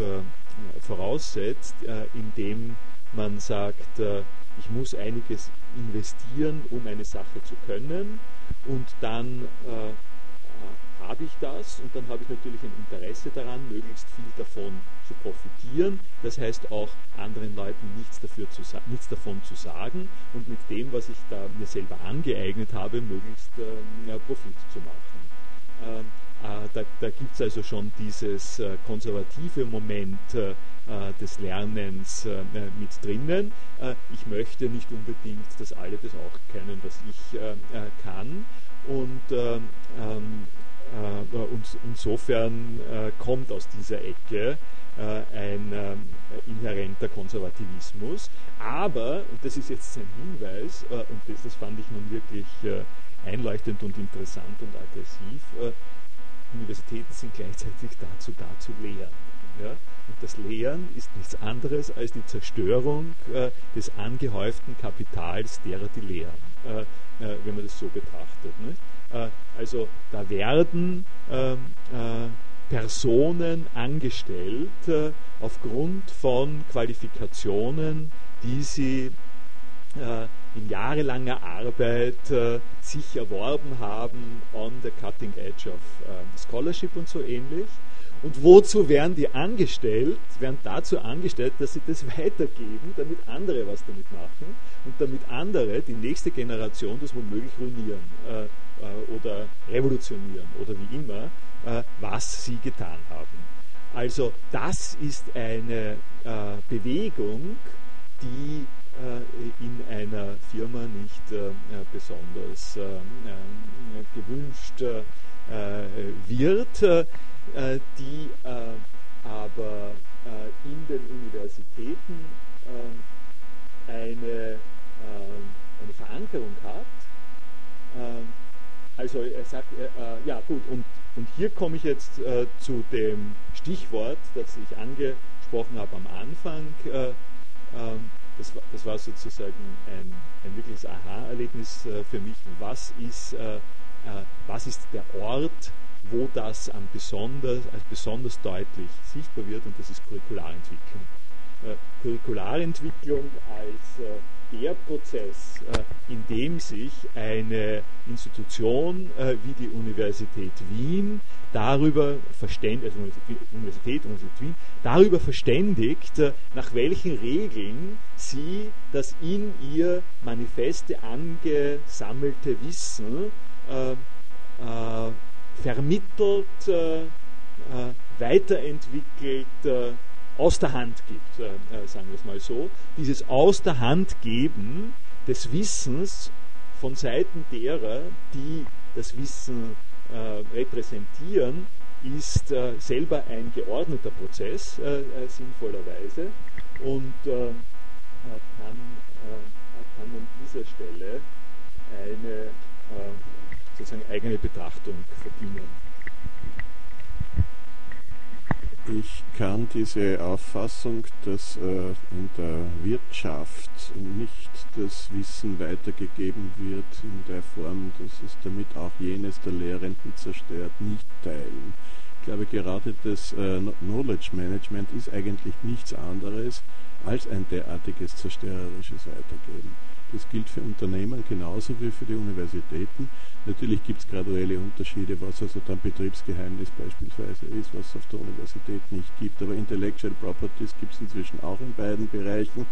voraussetzt, indem man sagt, ich muss einiges investieren, um eine Sache zu können. Und dann habe ich das und dann habe ich natürlich ein Interesse daran, möglichst viel davon zu profitieren. Das heißt auch anderen Leuten nichts, dafür zu, nichts davon zu sagen und mit dem, was ich da mir selber angeeignet habe, möglichst äh, Profit zu machen. Ähm, äh, da, da gibt es also schon dieses äh, konservative Moment äh, des Lernens äh, mit drinnen. Äh, ich möchte nicht unbedingt, dass alle das auch kennen, was ich kann. Und ähm, ähm äh, und insofern äh, kommt aus dieser Ecke äh, ein inhärenter Konservativismus. Aber, und das ist jetzt ein Hinweis, und das, das fand ich nun wirklich einleuchtend und interessant und aggressiv, Universitäten sind gleichzeitig dazu da zu lehren. Ja? Und das Lehren ist nichts anderes als die Zerstörung äh, des angehäuften Kapitals derer, die lehren, äh, äh, wenn man das so betrachtet. Nicht? Äh, also da werden ähm, äh, Personen angestellt äh, aufgrund von Qualifikationen, die sie in jahrelanger Arbeit sich erworben haben on the cutting edge of Scholarship und so ähnlich. Und wozu werden die angestellt? Werden dazu angestellt, dass sie das *laughs* weitergeben, damit andere was damit machen und damit andere, die nächste Generation, das womöglich ruinieren. Äh, oder revolutionieren oder wie immer, äh, was sie getan haben. Also das ist eine äh, Bewegung, die in einer Firma nicht besonders gewünscht wird, die aber in den Universitäten eine, eine Verankerung hat also er sagt, äh, ja gut, und, und hier komme ich jetzt äh, zu dem Stichwort, das ich angesprochen habe am Anfang. Äh, ähm, das, war, das war sozusagen ein, ein wirkliches Aha-Erlebnis äh, für mich. Was ist, äh, äh, was ist der Ort, wo das am besonders, als besonders deutlich sichtbar wird, und das ist Curricularentwicklung. Curricularentwicklung als der Prozess, äh, in dem sich eine Institution äh, wie die Universität Wien darüber verständigt, also Universität, Universität Wien, darüber verständigt, äh, nach welchen Regeln sie das in ihr Manifeste angesammelte Wissen vermittelt, weiterentwickelt, aus der Hand gibt, äh, äh, sagen wir es mal so. Dieses Aus der Hand geben des Wissens von Seiten derer, die das Wissen äh, repräsentieren, ist äh, selber ein geordneter Prozess, äh, äh, sinnvollerweise, und kann, kann an dieser Stelle eine sozusagen eigene Betrachtung verdienen.
Ich kann diese Auffassung, dass äh, in der Wirtschaft nicht das Wissen weitergegeben wird in der Form, dass es damit auch jenes der Lehrenden zerstört, nicht teilen. Ich glaube, gerade das äh, Knowledge Management ist eigentlich nichts anderes als ein derartiges zerstörerisches Weitergeben. Das gilt für Unternehmen genauso wie für die Universitäten. Natürlich gibt es graduelle Unterschiede, was also dann Betriebsgeheimnis beispielsweise ist, was es auf der Universität nicht gibt. Aber Intellectual Properties gibt es inzwischen auch in beiden Bereichen.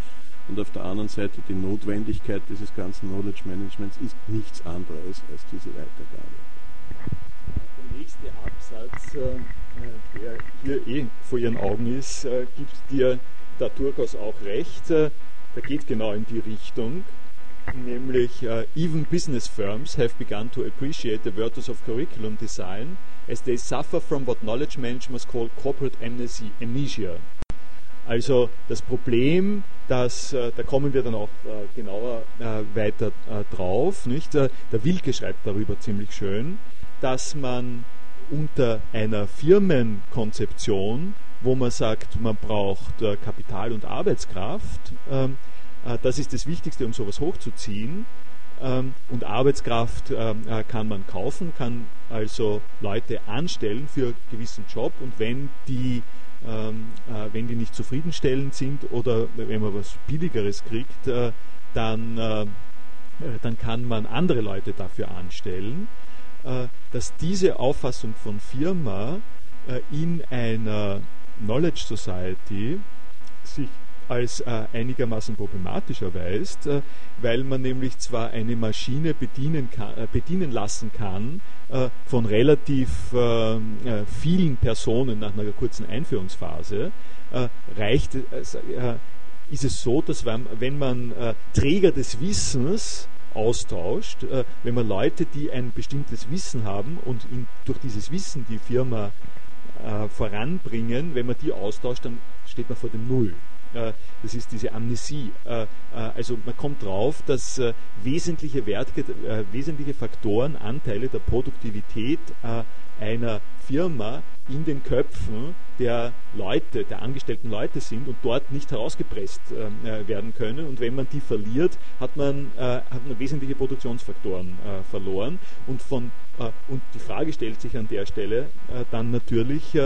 Und auf der anderen Seite die Notwendigkeit dieses ganzen Knowledge Managements ist nichts anderes als diese Weitergabe.
Der nächste Absatz, äh, der hier eh vor Ihren Augen ist, äh, gibt dir da durchaus auch recht. Äh, der geht genau in die Richtung nämlich uh, even business firms have begun to appreciate the virtues of curriculum design as they suffer from what knowledge management call corporate amnesia. Also das Problem, das, äh, da kommen wir dann auch äh, genauer weiter drauf, nicht? der Wilke schreibt darüber ziemlich schön, dass man unter einer Firmenkonzeption, wo man sagt, man braucht Kapital und Arbeitskraft, ähm, äh, das ist das Wichtigste, um sowas hochzuziehen. Ähm, und Arbeitskraft ähm, äh, kann man kaufen, kann also Leute anstellen für einen gewissen Job und wenn die, ähm, äh, wenn die nicht zufriedenstellend sind oder wenn man was Billigeres kriegt, dann dann kann man andere Leute dafür anstellen, dass diese Auffassung von Firma in einer Knowledge Society sich als äh, einigermaßen problematisch erweist, äh, weil man nämlich zwar eine Maschine bedienen, kann, äh, bedienen lassen kann äh, von relativ äh, äh, vielen Personen nach einer kurzen Einführungsphase, reicht, ist es so, dass wenn, wenn man Träger des Wissens austauscht, wenn man Leute, die ein bestimmtes Wissen haben und in, durch dieses Wissen die Firma voranbringen, wenn man die austauscht, dann steht man vor dem Null. Äh, das ist diese Amnesie. Äh, äh, also man kommt drauf, dass wesentliche Werte, wesentliche Faktoren, Anteile der Produktivität einer Firma in den Köpfen der Leute, der angestellten Leute sind und dort nicht herausgepresst werden können. Und wenn man die verliert, hat man, hat man wesentliche Produktionsfaktoren verloren. Und, von, und die Frage stellt sich an der Stelle dann natürlich,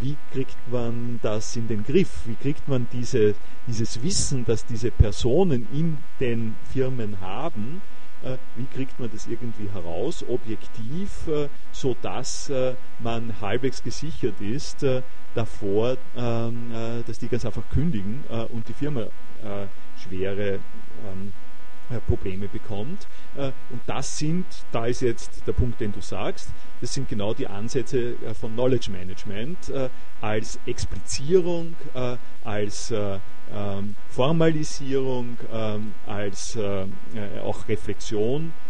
wie kriegt man das in den Griff? Wie kriegt man diese, dieses Wissen, das diese Personen in den Firmen haben, äh, wie kriegt man das irgendwie heraus, objektiv, äh, sodass äh, man halbwegs gesichert ist davor, ähm, dass die ganz einfach kündigen und die Firma schwere ähm, Probleme bekommt. Und das sind, da ist jetzt der Punkt, den du sagst, das sind genau die Ansätze von Knowledge Management als Explizierung, als ähm, Formalisierung, ähm, als äh, äh, auch Reflexion äh,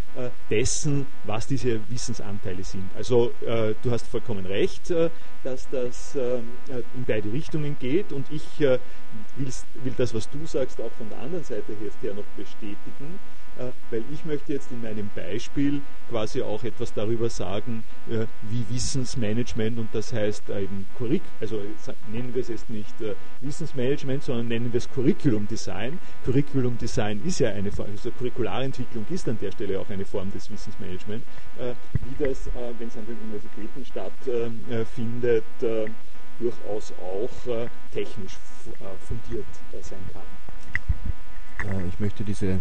dessen, was diese Wissensanteile sind. Also äh, du hast vollkommen recht, äh, dass das ähm, in beide Richtungen geht und ich will das, was du sagst, auch von der anderen Seite her noch bestätigen. Äh, weil ich möchte jetzt in meinem Beispiel quasi auch etwas darüber sagen, äh, wie Wissensmanagement und das heißt äh, eben Curric also nennen wir es jetzt nicht Wissensmanagement, sondern nennen wir es Curriculum Design. Curriculum Design ist ja eine Form, also Curricularentwicklung ist an der Stelle auch eine Form des Wissensmanagement, wie das, wenn es an den Universitäten stattfindet, durchaus auch technisch fundiert sein kann.
Ich möchte diese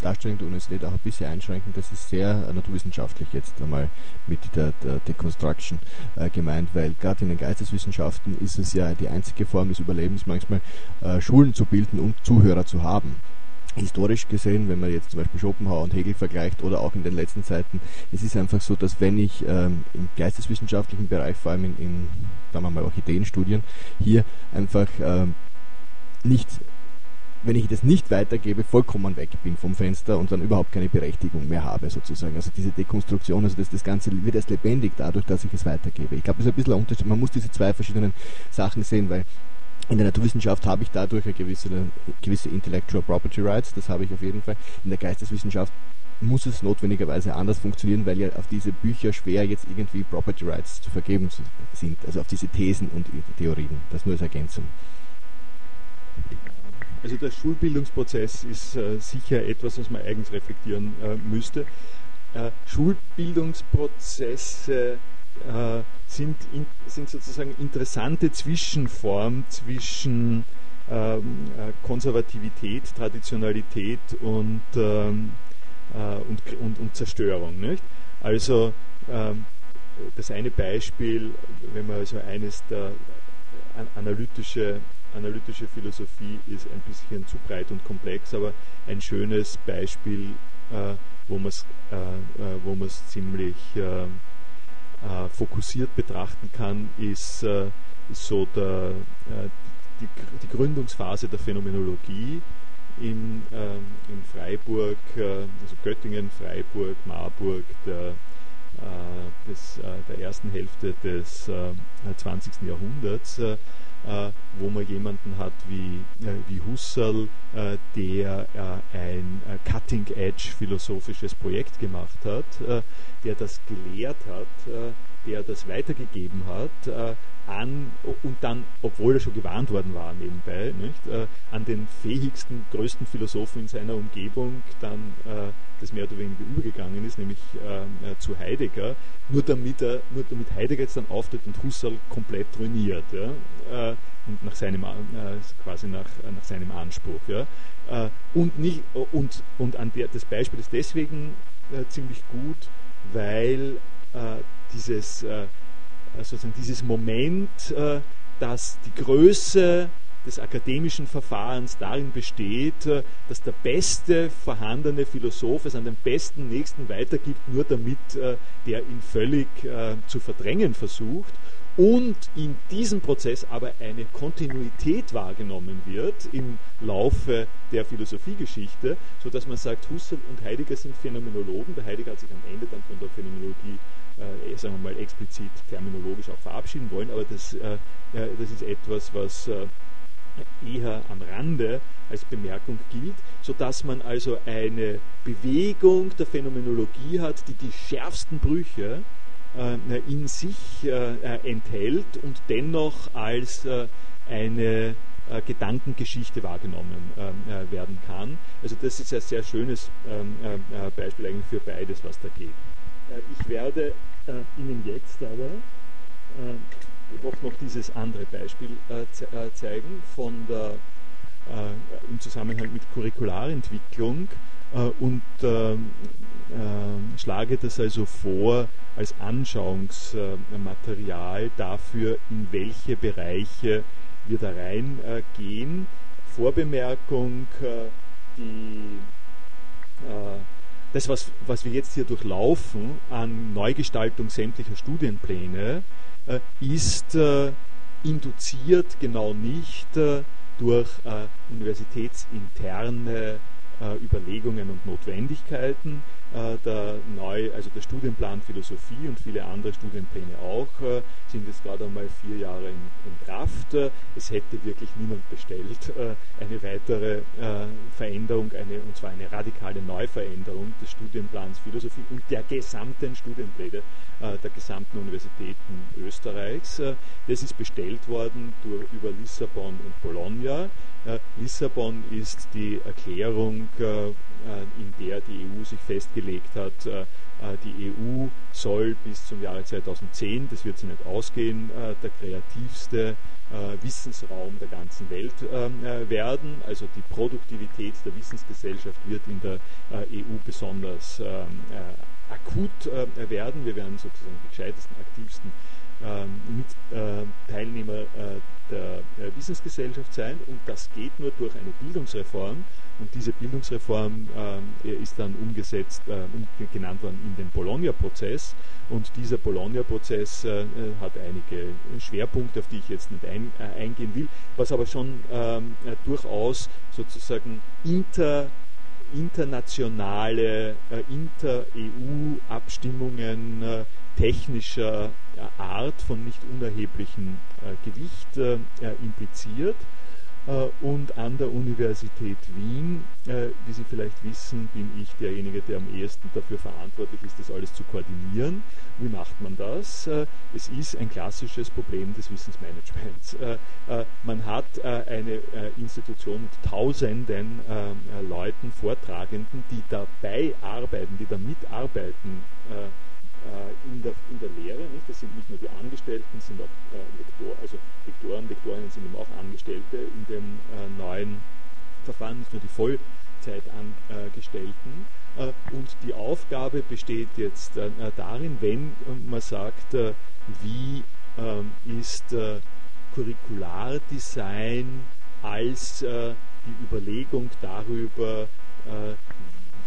Darstellung der Universität auch ein bisschen einschränken. Das ist sehr äh, naturwissenschaftlich jetzt einmal mit der, der Deconstruction äh, gemeint, weil gerade in den Geisteswissenschaften ist es ja die einzige Form des Überlebens, manchmal äh, Schulen zu bilden und Zuhörer zu haben historisch gesehen, wenn man jetzt zum Beispiel Schopenhauer und Hegel vergleicht oder auch in den letzten Zeiten, es ist einfach so, dass wenn ich ähm, im geisteswissenschaftlichen Bereich, vor allem in, in sagen wir mal Orchideenstudien, hier einfach ähm, nicht wenn ich das nicht weitergebe, vollkommen weg bin vom Fenster und dann überhaupt keine Berechtigung mehr habe, sozusagen. Also diese Dekonstruktion, also das, das Ganze wird erst lebendig dadurch, dass ich es weitergebe. Ich glaube, das ist ein bisschen ein Unterschied. Man muss diese zwei verschiedenen Sachen sehen, weil in der Naturwissenschaft habe ich dadurch eine gewisse, eine gewisse Intellectual Property Rights, das habe ich auf jeden Fall. In der Geisteswissenschaft muss es notwendigerweise anders funktionieren, weil ja auf diese Bücher schwer jetzt irgendwie Property Rights zu vergeben sind, also auf diese Thesen und Theorien. Das nur als Ergänzung.
Also der Schulbildungsprozess ist äh, sicher etwas, was man eigens reflektieren äh, müsste. Äh, Schulbildungsprozesse äh, sind, in, sind, sozusagen interessante Zwischenform zwischen ähm, äh, Konservativität, Traditionalität und, ähm, äh, und, und, und, Zerstörung. Nicht? Also ähm, das eine Beispiel, wenn man also eines der analytische analytische Philosophie ist ein bisschen zu breit und komplex, aber ein schönes Beispiel, äh, wo man es äh, äh ziemlich äh, äh, fokussiert betrachten kann, ist, äh, ist so der, die, die, Gründungsphase der Phänomenologie in, ähm, in Freiburg, also Göttingen, Freiburg, Marburg, der, des, der ersten Hälfte des 20. Jahrhunderts äh, wo man jemanden hat wie, äh, wie Husserl, äh, der äh, ein äh, Cutting-Edge philosophisches Projekt gemacht hat, äh, der das gelehrt hat, der das weitergegeben hat an und dann, obwohl er schon gewarnt worden war nebenbei, nicht, an den fähigsten, größten Philosophen in seiner Umgebung dann das mehr oder weniger übergegangen ist, nämlich zu Heidegger, nur damit, er, nur damit Heidegger jetzt dann auftritt und Husserl komplett ruiniert. Ja und nach seinem, quasi nach, nach seinem Anspruch. Ja. und, nicht, und, und an der, das Beispiel ist deswegen ziemlich gut, weil dieses, sozusagen dieses Moment, dass die Größe des akademischen Verfahrens darin besteht, äh, dass der beste vorhandene Philosoph es an den besten Nächsten weitergibt, nur damit äh, der ihn völlig äh, zu verdrängen versucht und in diesem Prozess aber eine Kontinuität wahrgenommen wird im Laufe der Philosophiegeschichte, sodass man sagt, Husserl und Heidegger sind Phänomenologen. Der Heidegger hat sich am Ende dann von der Phänomenologie, äh, sagen wir mal, explizit terminologisch auch verabschieden wollen, aber das, äh, das ist etwas, was äh, eher am Rande als Bemerkung gilt, sodass man also eine Bewegung der Phänomenologie hat, die die schärfsten Brüche äh, in sich äh, enthält und dennoch als äh, eine äh, Gedankengeschichte wahrgenommen äh, werden kann. Also das ist ein sehr schönes ähm, äh, Beispiel eigentlich für beides, was da geht. ich werde Ihnen jetzt aber doch noch dieses andere Beispiel äh, äh, zeigen von der, äh, im Zusammenhang mit Curricularentwicklung und ähm, schlage das also vor als Anschauungsmaterial dafür, in welche Bereiche wir da reingehen. Vorbemerkung, die das, was, was wir jetzt hier durchlaufen an Neugestaltung sämtlicher Studienpläne, äh, ist äh, induziert genau nicht äh, durch universitätsinterne Überlegungen und Notwendigkeiten, äh, der neu, also der Studienplan Philosophie und viele andere Studienpläne auch äh, sind jetzt gerade einmal vier Jahre in, in Kraft. Äh, es hätte wirklich niemand bestellt eine weitere Veränderung, eine, und zwar eine radikale Neuveränderung des Studienplans Philosophie und der gesamten Studienpläne der gesamten Universitäten Österreichs. Das ist bestellt worden durch, über Lissabon und Bologna. Lissabon ist die Erklärung äh, in der die EU sich festgelegt hat, äh, äh, die EU soll bis zum Jahre 2010, das wird sie nicht ausgehen, der kreativste Wissensraum der ganzen Welt werden. Also die Produktivität der Wissensgesellschaft wird in der EU besonders ähm, akut werden. Wir werden sozusagen die gescheitesten, aktivsten mit Teilnehmer der Wissensgesellschaft sein und das geht nur durch eine Bildungsreform und diese Bildungsreform äh, ist dann umgesetzt, äh, genannt worden in den Bologna-Prozess. Und dieser Bologna-Prozess äh, hat einige Schwerpunkte, auf die ich jetzt nicht ein, äh, eingehen will, was aber schon ähm, äh, durchaus sozusagen inter internationale äh, Inter-EU-Abstimmungen äh, technischer äh, Art von nicht unerheblichem Gewicht impliziert. Äh, und an der Universität Wien, äh, wie Sie vielleicht wissen, bin ich derjenige, der am ehesten dafür verantwortlich ist, das alles zu koordinieren. Wie macht man das? Äh, es ist ein klassisches Problem des Wissensmanagements. Man hat eine Institution mit tausenden Leuten, Vortragenden, die dabei arbeiten, die da mitarbeiten äh, in der, in der Lehre. Nicht? Das sind nicht nur die Angestellten, sind auch äh, Lektor, also Lektoren, Lektorinnen sind eben auch Angestellte in dem äh, neuen Verfahren, nicht nur die Vollzeitangestellten. Äh, und die Aufgabe besteht jetzt äh, darin, wenn man sagt, äh, wie ist Curriculardesign als die Überlegung darüber,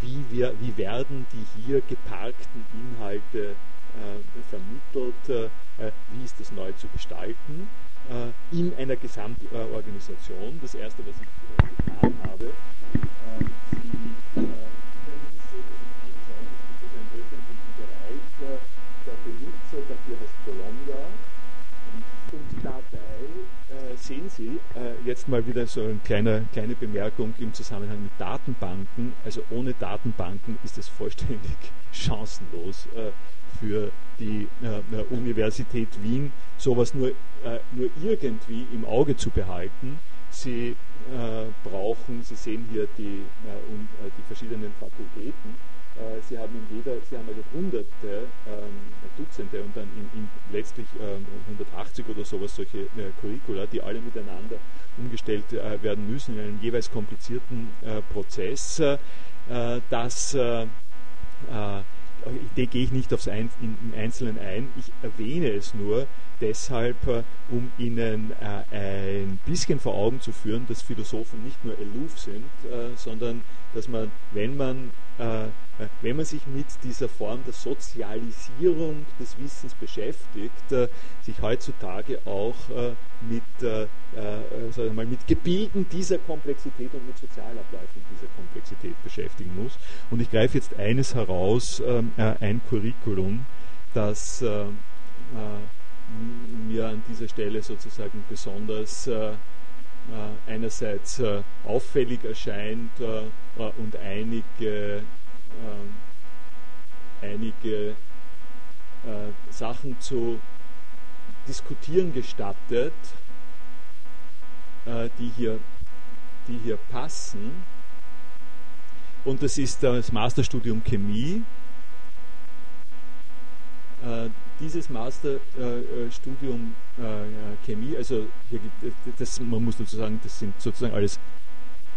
wie, wir, wie werden die hier geparkten Inhalte äh, vermittelt, äh, wie ist das neu zu gestalten äh, in einer Gesamtorganisation. Das erste, was ich getan habe, jetzt mal wieder so eine kleine, kleine Bemerkung im Zusammenhang mit Datenbanken. Also ohne Datenbanken ist es vollständig *laughs* chancenlos äh, für die äh, Universität Wien, sowas nur, äh, nur irgendwie im Auge zu behalten. Sie äh, brauchen, Sie sehen hier die, um, die verschiedenen Fakultäten. Sie haben, in jeder, Sie haben also hunderte, ähm, Dutzende und dann in, in letztlich 180 oder sowas solche Curricula, die alle miteinander umgestellt werden müssen in einem jeweils komplizierten Prozess, dass da gehe ich nicht aufs Ein, in, im Einzelnen ein, ich erwähne es nur deshalb, äh, um Ihnen äh, ein bisschen vor Augen zu führen, dass Philosophen nicht nur aloof sind, äh, sondern dass man, wenn man äh, äh, wenn man sich mit dieser Form der Sozialisierung des Wissens beschäftigt, äh, sich heutzutage auch mit, sagen mal, mit Gebilden dieser Komplexität und mit Sozialabläufen dieser Komplexität beschäftigen muss. Und ich greife jetzt eines heraus, ähm, ein Curriculum, das mir an dieser Stelle sozusagen besonders einerseits auffällig erscheint und einige äh, einige äh, Sachen zu diskutieren gestattet, äh, die, hier, die hier passen. Und das ist das Masterstudium Chemie. Äh, dieses Masterstudium Chemie, also hier gibt, das, man muss dazu sagen, das sind sozusagen alles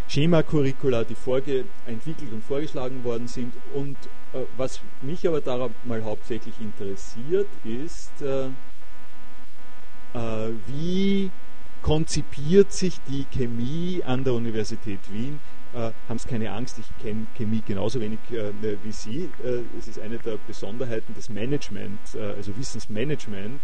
Schema-Curricula, die vorge entwickelt und vorgeschlagen worden sind. Und äh, was mich aber daran mal hauptsächlich interessiert, ist, äh, äh, wie konzipiert sich die Chemie an der Universität Wien äh, haben Sie keine Angst, ich kenne Chemie genauso wenig äh, wie Sie. Äh, es ist eine der Besonderheiten des Management, also Wissensmanagement,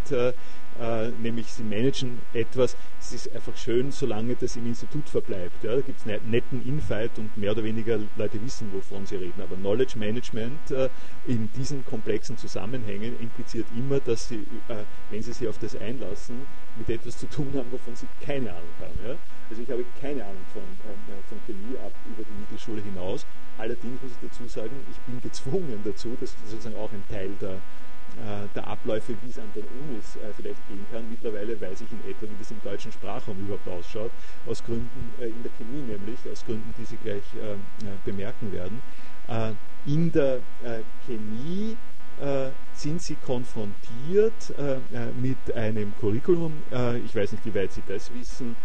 äh, äh, nämlich Sie managen etwas, es ist einfach schön, solange das im Institut verbleibt. Ja? Da gibt es einen netten Infight und mehr oder weniger Leute wissen, wovon sie reden. Aber Knowledge Management in diesen komplexen Zusammenhängen impliziert immer, dass Sie, wenn Sie sich auf das einlassen, mit etwas zu tun haben, wovon Sie keine Ahnung haben. Ja? Also ich habe keine Ahnung von, äh, von Chemie ab über die Mittelschule hinaus. Allerdings muss ich dazu sagen, ich bin gezwungen dazu, das ist sozusagen auch ein Teil der, äh, der Abläufe, wie es an den Unis äh, vielleicht gehen kann. Mittlerweile weiß ich in etwa, wie das im deutschen Sprachraum überhaupt ausschaut, aus Gründen, äh, in der Chemie nämlich, aus Gründen, die Sie gleich äh, äh, bemerken werden. in der Chemie sind Sie konfrontiert mit einem Curriculum, ich weiß nicht, wie weit Sie das wissen,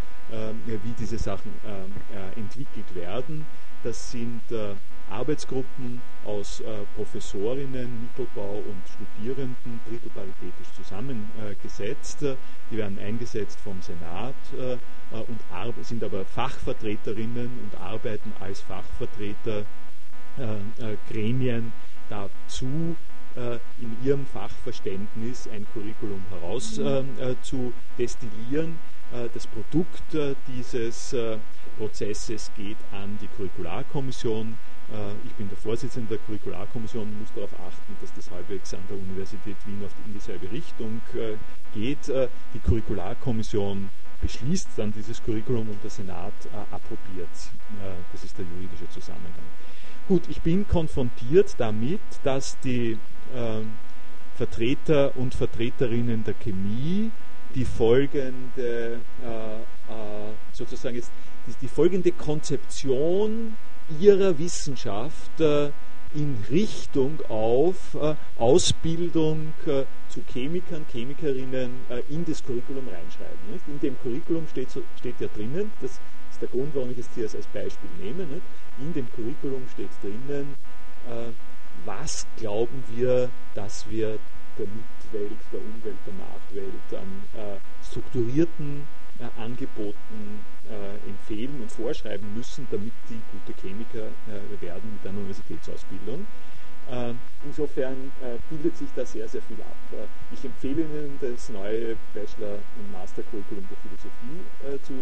wie diese Sachen ähm, äh, entwickelt werden. Das sind äh, Arbeitsgruppen aus äh, Professorinnen, Mittelbau und Studierenden, drittelparitätisch zusammengesetzt. Die werden eingesetzt vom Senat und sind aber Fachvertreterinnen und arbeiten als Fachvertreter Gremien dazu, in ihrem Fachverständnis ein Curriculum heraus zu destillieren äh, das Produkt äh, dieses äh, Prozesses geht an die Curricularkommission. Ich bin der Vorsitzende der Curricularkommission und muss darauf achten, dass das halbwegs an der Universität Wien in dieselbe Richtung geht. Die Curricularkommission beschließt dann dieses Curriculum und der Senat approbiert. Das ist der juridische Zusammenhang. Gut, ich bin konfrontiert damit, dass die Vertreter und Vertreterinnen der Chemie die folgende, äh, äh, sozusagen jetzt, die, folgende Konzeption ihrer Wissenschaft äh, in Richtung auf äh, Ausbildung äh, zu Chemikern, Chemikerinnen in das Curriculum reinschreiben. In dem Curriculum steht, steht ja drinnen, das ist der Grund, warum ich es hier als, Beispiel nehme, in dem Curriculum steht drinnen, was glauben wir, dass wir der Mitwelt, der Umwelt, der Nachwelt an strukturierten äh, Angeboten äh, empfehlen und vorschreiben müssen, damit die gute Chemiker äh, werden mit einer Universitätsausbildung. Äh, insofern äh, bildet sich da sehr, sehr viel ab. ich empfehle Ihnen, das neue Bachelor- und Master-Curriculum der Philosophie zu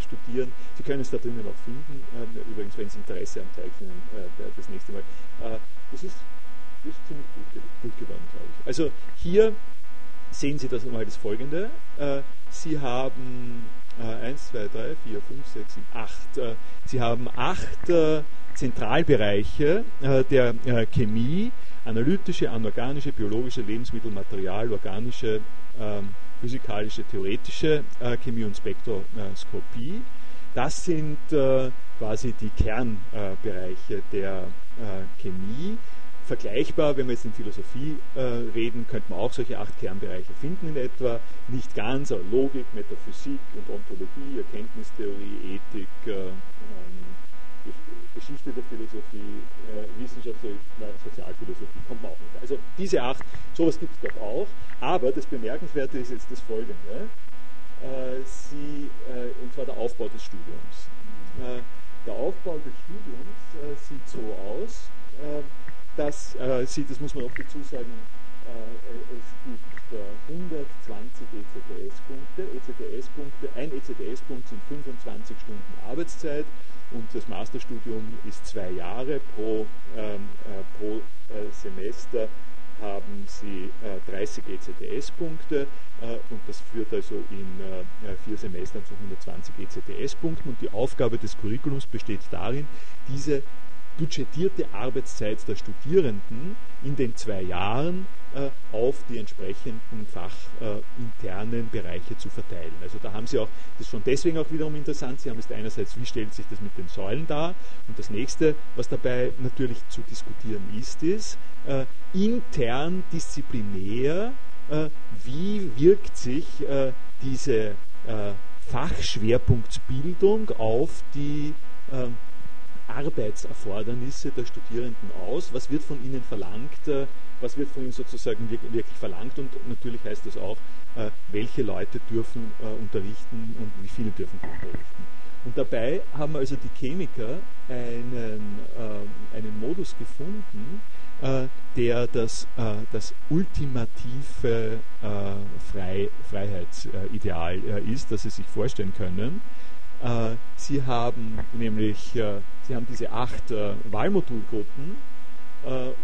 studieren. Sie können es da drinnen auch finden, übrigens, wenn Sie Interesse haben, zeige ich Ihnen das nächste Mal. das ist ist ziemlich gut, gut geworden, glaube ich. Also hier sehen Sie das mal das folgende. Sie haben äh, 1, 2, 3, 4, 5, 6, 7, 8. Äh, Sie haben acht äh, Zentralbereiche äh, der äh, Chemie, analytische, anorganische, biologische, Lebensmittel, Material, organische, ähm, physikalische, theoretische äh, Chemie und Spektroskopie. Das sind quasi die Kernbereiche der Chemie. Vergleichbar, wenn wir jetzt in Philosophie äh, reden, könnte man auch solche acht Kernbereiche finden in etwa. Nicht ganz, aber Logik, Metaphysik und Ontologie, Erkenntnistheorie, Ethik, äh, ähm, Geschichte der Philosophie, äh, Wissenschaft, Sozialphilosophie, kommt man auch nicht. Also diese acht, sowas gibt es dort auch, aber das Bemerkenswerte ist jetzt das folgende. Äh, sie, äh, und zwar der Aufbau des Studiums. Äh, der Aufbau des Studiums sieht so aus, äh, dass sie, das muss man auch dazu sagen, es gibt 120 ECTS-Punkte. ECTS-Punkte, ein ECTS-Punkt sind 25 Stunden Arbeitszeit und das Masterstudium ist zwei Jahre pro, ähm, äh, pro äh, Semester haben sie äh, 30 ECTS-Punkte äh, und das führt also in äh, vier Semestern zu 120 ECTS-Punkten und die Aufgabe des Curriculums besteht darin, diese budgetierte Arbeitszeit der Studierenden in den zwei Jahren äh, auf die entsprechenden fachinternen Bereiche zu verteilen. Also da haben Sie auch, das ist schon deswegen auch wiederum interessant, Sie haben es einerseits, wie stellt sich das mit den Säulen dar und das nächste, was dabei natürlich zu diskutieren ist, ist äh, intern disziplinär, äh, wie wirkt sich äh, diese äh, Fachschwerpunktsbildung auf die äh, Arbeitserfordernisse der Studierenden aus? Was wird von ihnen verlangt? Äh, was wird von ihnen sozusagen wirklich verlangt? Und natürlich heißt das auch, äh, welche Leute dürfen äh, unterrichten und wie viele dürfen unterrichten. Und dabei haben also die Chemiker einen, einen Modus gefunden, der das, das ultimative Frei, Freiheitsideal ist, das sie sich vorstellen können. Äh, sie haben nämlich äh, Sie haben diese acht äh, Wahlmodulgruppen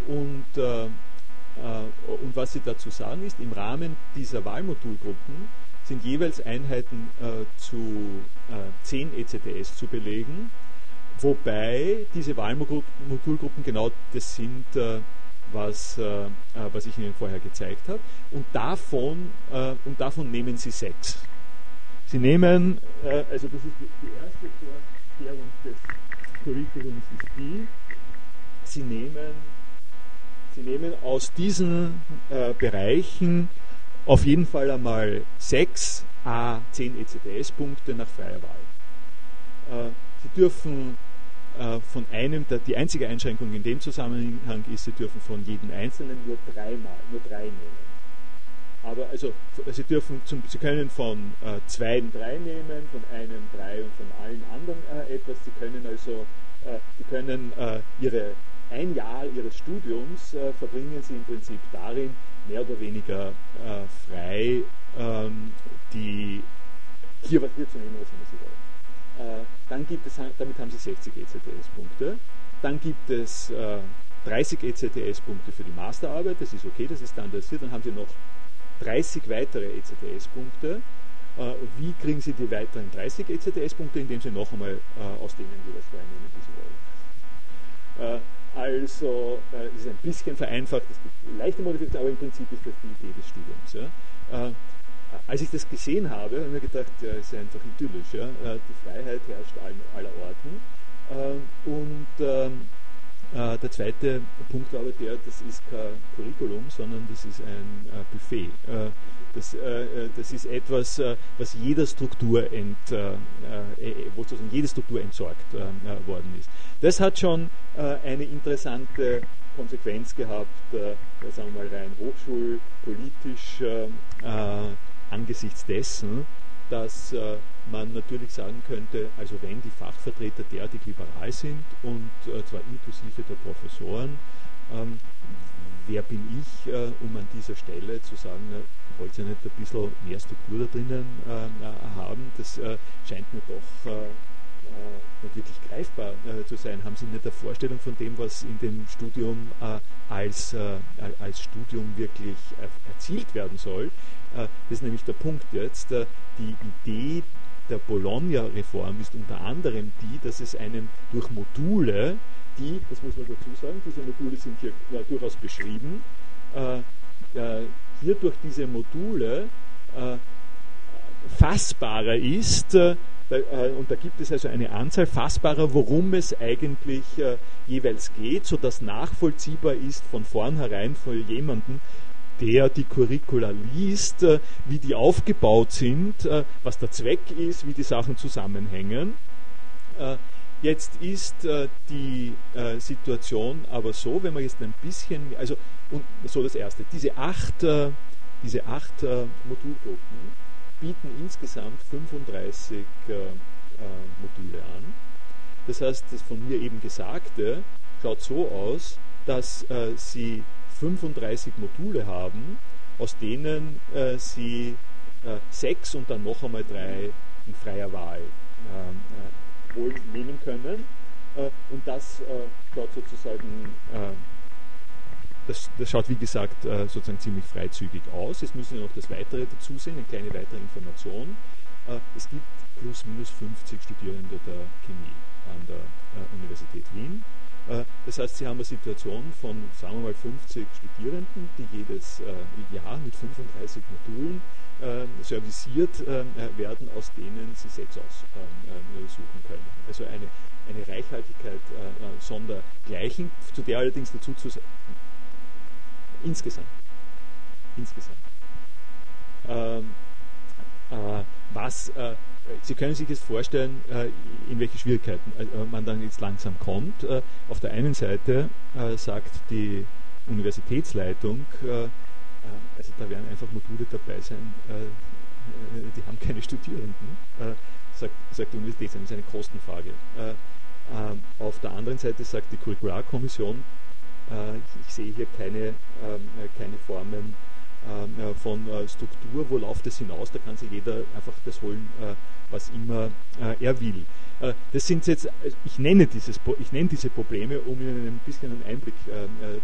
und, und was Sie dazu sagen ist, im Rahmen dieser Wahlmodulgruppen sind jeweils Einheiten zu 10 ECTS zu belegen, wobei diese Wahlmodulgruppen genau das sind, was, was ich Ihnen vorher gezeigt habe. Und davon, und davon nehmen Sie sechs. Sie nehmen, äh, also das ist die, die erste Vorkehrung des Curriculums ist die, Sie nehmen, Sie nehmen aus diesen äh, Bereichen auf jeden Fall einmal 6 A 10 ECTS-Punkte nach freier Wahl. Äh, Sie dürfen äh, von einem, die einzige Einschränkung in dem Zusammenhang ist, Sie dürfen von jedem Einzelnen nur dreimal, nur drei nehmen. Aber also Sie dürfen zum, Sie können von äh, zwei drei nehmen, von einem drei und von allen anderen äh, etwas. Sie können also äh, Sie können äh, Ihre ein Jahr Ihres Studiums äh, verbringen Sie im Prinzip darin, mehr oder weniger äh, frei ähm, die hier, hier zu nehmen, was immer Sie wollen. dann gibt es, damit haben Sie 60 ECTS-Punkte. Dann gibt es 30 ECTS-Punkte für die Masterarbeit, das ist okay, das ist standardisiert. Dann haben Sie noch 30 weitere ECTS-Punkte. Äh, wie kriegen Sie die weiteren 30 ECTS-Punkte, indem Sie noch einmal äh, aus denen jeweils reinnehmen, die Sie wollen. Äh, also, das ist ein bisschen vereinfacht, es gibt leichte Modifikationen, aber im Prinzip ist das die Idee des Studiums. Ja. Als ich das gesehen habe, habe ich mir gedacht, ja, ist einfach idyllisch. Ja. Die Freiheit herrscht aller Orten. Und ähm, äh, der zweite Punkt aber der, das ist kein Curriculum, sondern das ist ein äh, Buffet. Äh, das, das, ist etwas, was jeder Struktur ent, wo sozusagen jede Struktur entsorgt worden ist. Das hat schon eine interessante Konsequenz gehabt, sagen wir mal rein hochschulpolitisch angesichts dessen, dass äh, man natürlich sagen könnte, also wenn die Fachvertreter derartig liberal sind und äh, zwar inklusive der Professoren, ähm, wer bin ich, äh, um an dieser Stelle zu sagen, äh, wollt ihr nicht ein bisschen mehr Struktur da drinnen äh, haben? Das äh, scheint mir doch nicht wirklich greifbar zu sein. Haben Sie nicht eine Vorstellung von dem, was in dem Studium als, als Studium wirklich erzielt werden soll? das ist nämlich der Punkt jetzt. die Idee der Bologna-Reform ist unter anderem die, dass es einen durch Module, die, das muss man dazu sagen, diese Module sind hier ja, durchaus beschrieben, äh, äh, hier durch diese Module äh, fassbarer ist, äh, äh, und da gibt es also eine Anzahl fassbarer, worum es eigentlich äh, jeweils geht, sodass nachvollziehbar ist von vornherein für jemanden, der die Curricula liest, äh, wie die aufgebaut sind, äh, was der Zweck ist, wie die Sachen zusammenhängen. Äh, jetzt ist die Situation aber so, wenn man jetzt ein bisschen, also und so das erste, diese acht, diese acht Modulgruppen bieten insgesamt 35 Module an. Das heißt, das von mir eben Gesagte schaut so aus, dass sie 35 Module haben, aus denen äh, Sie äh, sechs und dann noch einmal drei in freier Wahl äh, äh nehmen können. Äh, und das äh, schaut sozusagen, das, das, schaut wie gesagt sozusagen ziemlich freizügig aus. Jetzt müssen wir noch das Weitere dazu sehen, eine kleine weitere Information. es gibt plus minus 50 Studierende der Chemie an der Universität Wien. Äh, das heißt, Sie haben eine Situation von, sagen wir mal, 50 Studierenden, die jedes äh, Jahr mit 35 Modulen äh, serviciert werden, aus denen Sie sechs aussuchen können. Also eine, eine Reichhaltigkeit sondergleichen, zu der allerdings dazu zu sagen, insgesamt, insgesamt. Ähm, was Sie können sich jetzt vorstellen, äh, in welche Schwierigkeiten äh, man dann jetzt langsam kommt. Äh, auf der einen Seite sagt die Universitätsleitung, also da werden einfach Module dabei sein, die haben keine Studierenden, sagt, die Universität, das ist eine Kostenfrage. Auf der anderen Seite sagt die Curricularkommission, ich sehe hier keine, keine Formen äh, von äh, Struktur, wo läuft es hinaus, da kann sich jeder einfach das holen, äh, was immer er will. Das sind jetzt, ich nenne, dieses, ich nenne diese Probleme, um Ihnen ein bisschen einen Einblick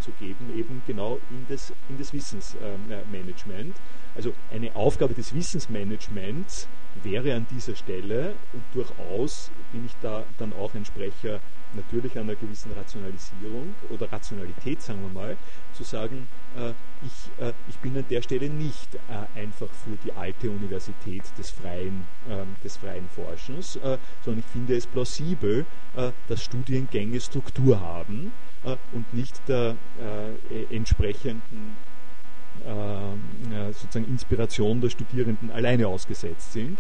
zu geben, eben genau in das, in das Wissensmanagement. Also eine Aufgabe des Wissensmanagements wäre an dieser Stelle, und durchaus bin ich da dann auch ein Sprecher natürlich einer gewissen Rationalisierung oder Rationalität, sagen wir mal, zu sagen, äh, ich, äh, ich bin an der Stelle nicht äh, einfach für die alte Universität des freien, ähm, des freien Forschens, äh, sondern ich finde es plausibel, äh, dass Studiengänge Struktur haben äh, und nicht der e-, entsprechenden sozusagen Inspiration der Studierenden alleine ausgesetzt sind.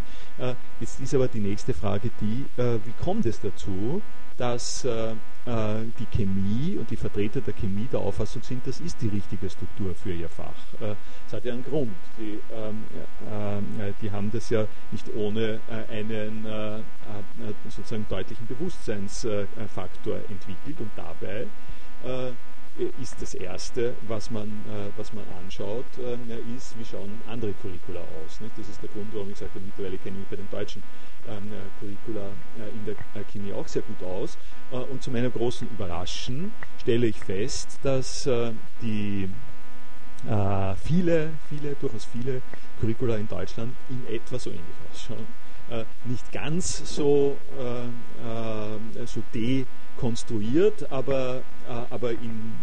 Jetzt ist aber die nächste Frage die, wie kommt es dazu, dass äh, äh, die Chemie und die Vertreter der Chemie der Auffassung sind, das ist die richtige Struktur für ihr Fach. Äh, das hat ja einen Grund. Die, ähm, äh, die haben das ja nicht ohne äh, einen äh, sozusagen deutlichen Bewusstseinsfaktor entwickelt und dabei ist das Erste, was man, äh, was man anschaut, äh, ist, wie schauen andere Curricula aus. Nicht? Das ist der Grund, warum ich sage, mittlerweile kenne ich mich bei den deutschen ähm, äh, Curricula äh, in der äh, Chemie auch sehr gut aus. Äh, und zu meiner großen Überraschung stelle ich fest, dass die viele, viele, durchaus viele Curricula in Deutschland in etwa so ähnlich ausschauen. nicht ganz so, so de konstruiert, aber, äh, aber in,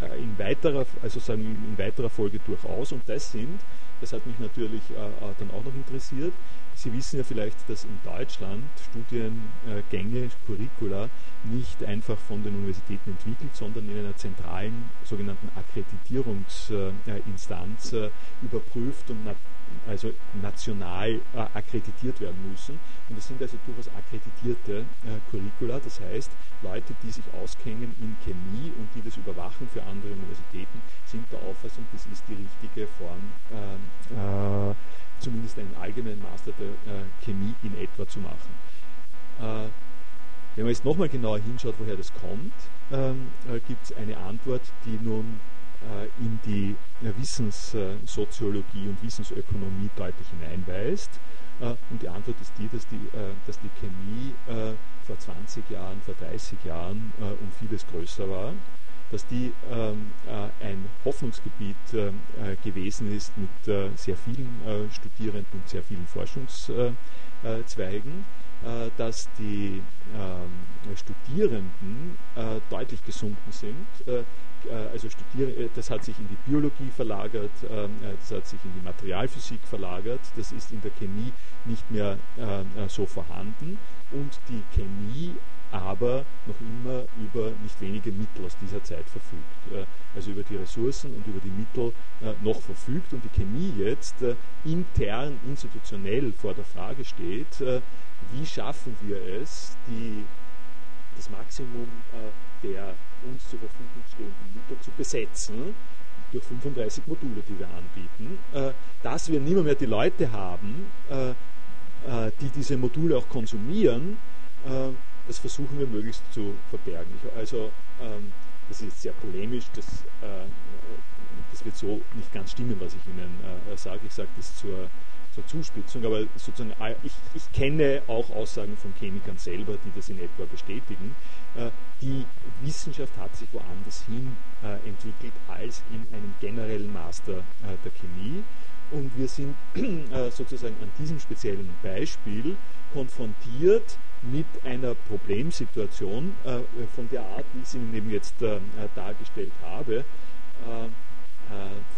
äh, in, weiterer, also sagen in weiterer Folge durchaus. Und das sind, das hat mich natürlich äh, dann auch noch interessiert, Sie wissen ja vielleicht, dass in Deutschland Studiengänge, Curricula nicht einfach von den Universitäten entwickelt, sondern in einer zentralen sogenannten Akkreditierungsinstanz überprüft und also national akkreditiert werden müssen. Und das sind also durchaus akkreditierte Curricula, das heißt, Leute, die sich auskennen in Chemie und die das überwachen für andere Universitäten, sind der Auffassung, das ist die richtige Form, äh, äh, zumindest einen allgemeinen Master der äh, Chemie in etwa zu machen. Äh, wenn man jetzt nochmal genauer hinschaut, woher das kommt, ähm, äh, gibt es eine Antwort, die nun äh, in die Wissenssoziologie und Wissensökonomie deutlich hineinweist. und die Antwort ist die, dass die, dass die Chemie vor 20 Jahren, vor 30 Jahren äh, um vieles größer war, dass die ähm, äh, ein Hoffnungsgebiet äh, äh gewesen ist mit äh, sehr vielen äh, Studierenden und sehr vielen Forschungszweigen, dass die ähm, Studierenden deutlich gesunken sind also studiere, das hat sich in die Biologie verlagert, das hat sich in die Materialphysik verlagert, das ist in der Chemie nicht mehr so vorhanden und die Chemie aber noch immer über nicht wenige Mittel aus dieser Zeit verfügt. Also über die Ressourcen und über die Mittel noch verfügt und die Chemie jetzt intern, institutionell vor der Frage steht, wie schaffen wir es, die, das Maximum der uns zur Verfügung stehenden Mittel zu besetzen durch 35 Module, die wir anbieten, äh, dass wir nicht mehr die Leute haben, äh, äh, die diese Module auch konsumieren, das versuchen wir möglichst zu verbergen. also ähm, das ist sehr polemisch, das, das wird so nicht ganz stimmen, was ich Ihnen sage. Ich sage das zur zur Zuspitzung, aber sozusagen, ich, ich, kenne auch Aussagen von Chemikern selber, die das in etwa bestätigen. Äh, die Wissenschaft hat sich woanders hin äh, entwickelt als in einem generellen Master äh, der Chemie. Und wir sind *clears throat* sozusagen an diesem speziellen Beispiel konfrontiert mit einer Problemsituation von der Art, wie ich sie Ihnen eben jetzt dargestellt habe.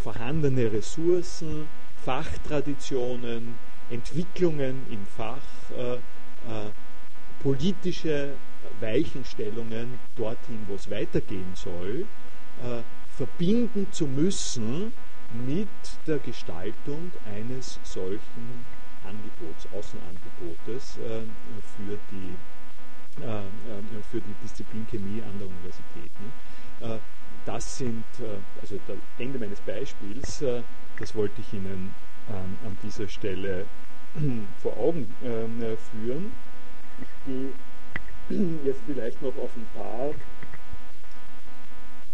vorhandene Ressourcen, Fachtraditionen, Entwicklungen im Fach, äh, äh, politische Weichenstellungen dorthin, wo es weitergehen soll, äh, verbinden zu müssen mit der Gestaltung eines solchen Angebots, Außenangebotes für, die, für die Disziplin Chemie an der Universität. Ne? das sind, also das Ende meines Beispiels, das wollte ich Ihnen ähm, an dieser Stelle *clears throat* vor Augen äh, führen. Ich gehe *clears throat* jetzt vielleicht noch auf ein paar.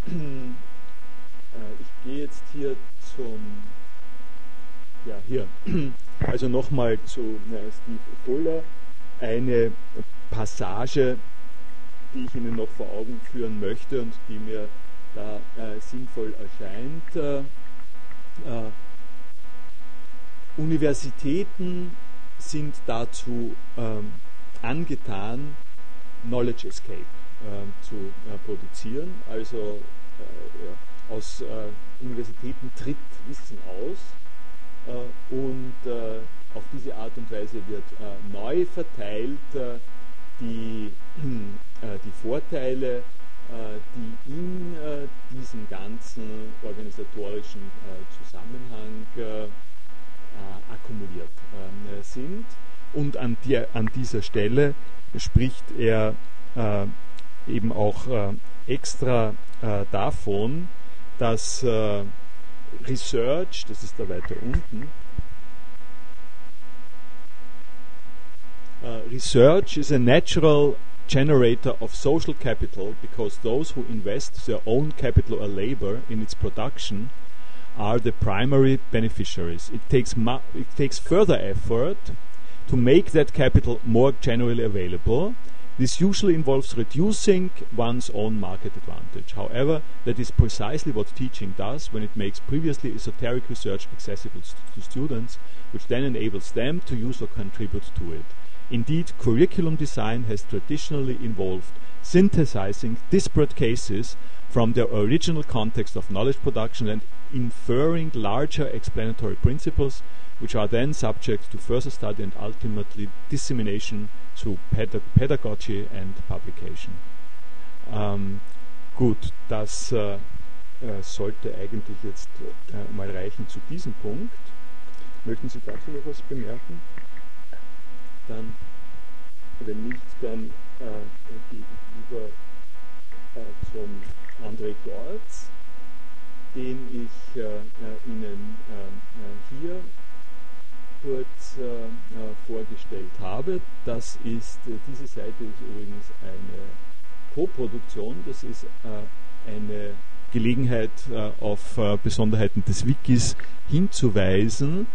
*clears throat* Äh, ich gehe jetzt hier zum, ja hier, also nochmal zu äh, Steve Fuller, eine Passage, die ich Ihnen noch vor Augen führen möchte und die mir da äh, sinnvoll erscheint. Äh, Universitäten sind dazu ähm, angetan, Knowledge Escape äh, zu äh, produzieren. Also äh, ja, aus äh, Universitäten tritt Wissen aus äh, und auf diese Art und Weise wird neu verteilt die, die Vorteile, die in diesem ganzen organisatorischen Zusammenhang äh, akkumuliert äh, sind. Und an, die, an, dieser Stelle spricht er äh, eben auch extra davon, dass Research, das ist da weiter unten, research is a natural generator of social capital because those who invest their own capital or labor in its production are the primary beneficiaries. It takes, it takes further effort to make that capital more generally available. This usually involves reducing one's own market advantage. However, that is precisely what teaching does when it makes previously esoteric research accessible to students, which then enables them to use or contribute to it. Indeed, curriculum design has traditionally involved synthesizing disparate cases from their original context of knowledge production and inferring larger explanatory principles, which are then subject to further study and ultimately dissemination through pedag pedagogy and publication. Ähm, gut, das äh, äh, sollte eigentlich jetzt äh, mal reichen zu diesem Punkt. Möchten Sie dazu noch was bemerken? Dann, wenn nicht, dann äh, lieber äh, zum André Gortz den ich äh, äh Ihnen äh, äh, hier kurz vorgestellt habe. Das ist, diese Seite ist übrigens eine Co-Produktion, das ist eine Gelegenheit, auf Besonderheiten des Wikis hinzuweisen.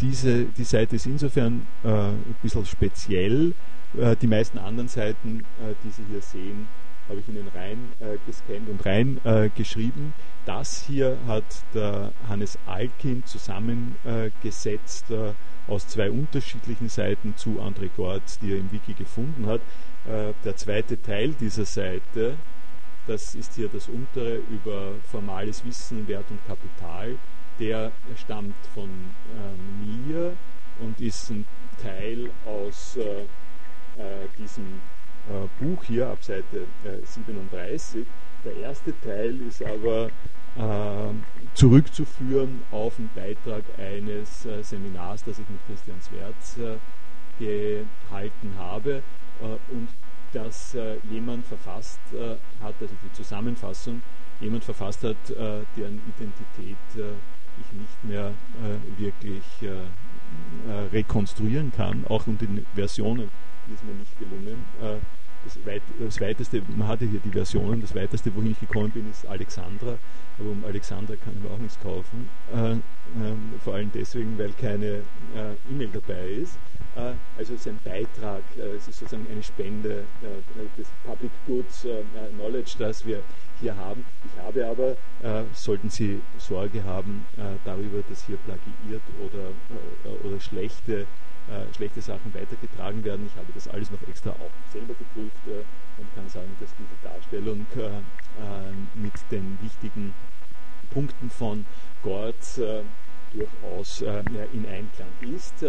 Diese, die Seite ist insofern ein bisschen speziell. die meisten anderen Seiten, die Sie hier sehen, habe ich Ihnen rein äh, gescannt und rein äh, geschrieben. Das hier hat der Hannes Alkin zusammengesetzt äh, aus zwei unterschiedlichen Seiten zu André Gortz, die er im Wiki gefunden hat. Äh, der zweite Teil dieser Seite das ist hier das untere über formales Wissen, Wert und Kapital. Der stammt von äh, mir und ist ein Teil aus äh, äh diesem äh, Buch hier ab Seite 37. Äh, Der erste Teil ist aber zurückzuführen auf einen Beitrag eines Seminars, das ich mit Christian Swerz gehalten habe und das jemand verfasst hat, also die Zusammenfassung, jemand verfasst hat, deren Identität ich nicht mehr wirklich rekonstruieren kann, auch unter den Versionen ist mir nicht gelungen. Äh, das, weit, das, weiteste, man hatte hier die Versionen, das weiteste, wohin ich gekommen bin, ist Alexandra, aber um Alexandra kann ich mir auch nichts kaufen. Äh, äh, vor allem deswegen, weil keine äh, E-Mail dabei ist. Äh, also es ist ein Beitrag, äh, es ist sozusagen eine Spende des Public Goods Knowledge, das wir hier haben. Ich habe aber, sollten Sie Sorge haben darüber, dass hier plagiiert oder, oder schlechte äh, schlechte Sachen weitergetragen werden. Ich habe das alles noch extra auch selber geprüft äh, und kann sagen, dass diese Darstellung äh, äh mit den wichtigen Punkten von Gortz äh, durchaus äh, in Einklang ist.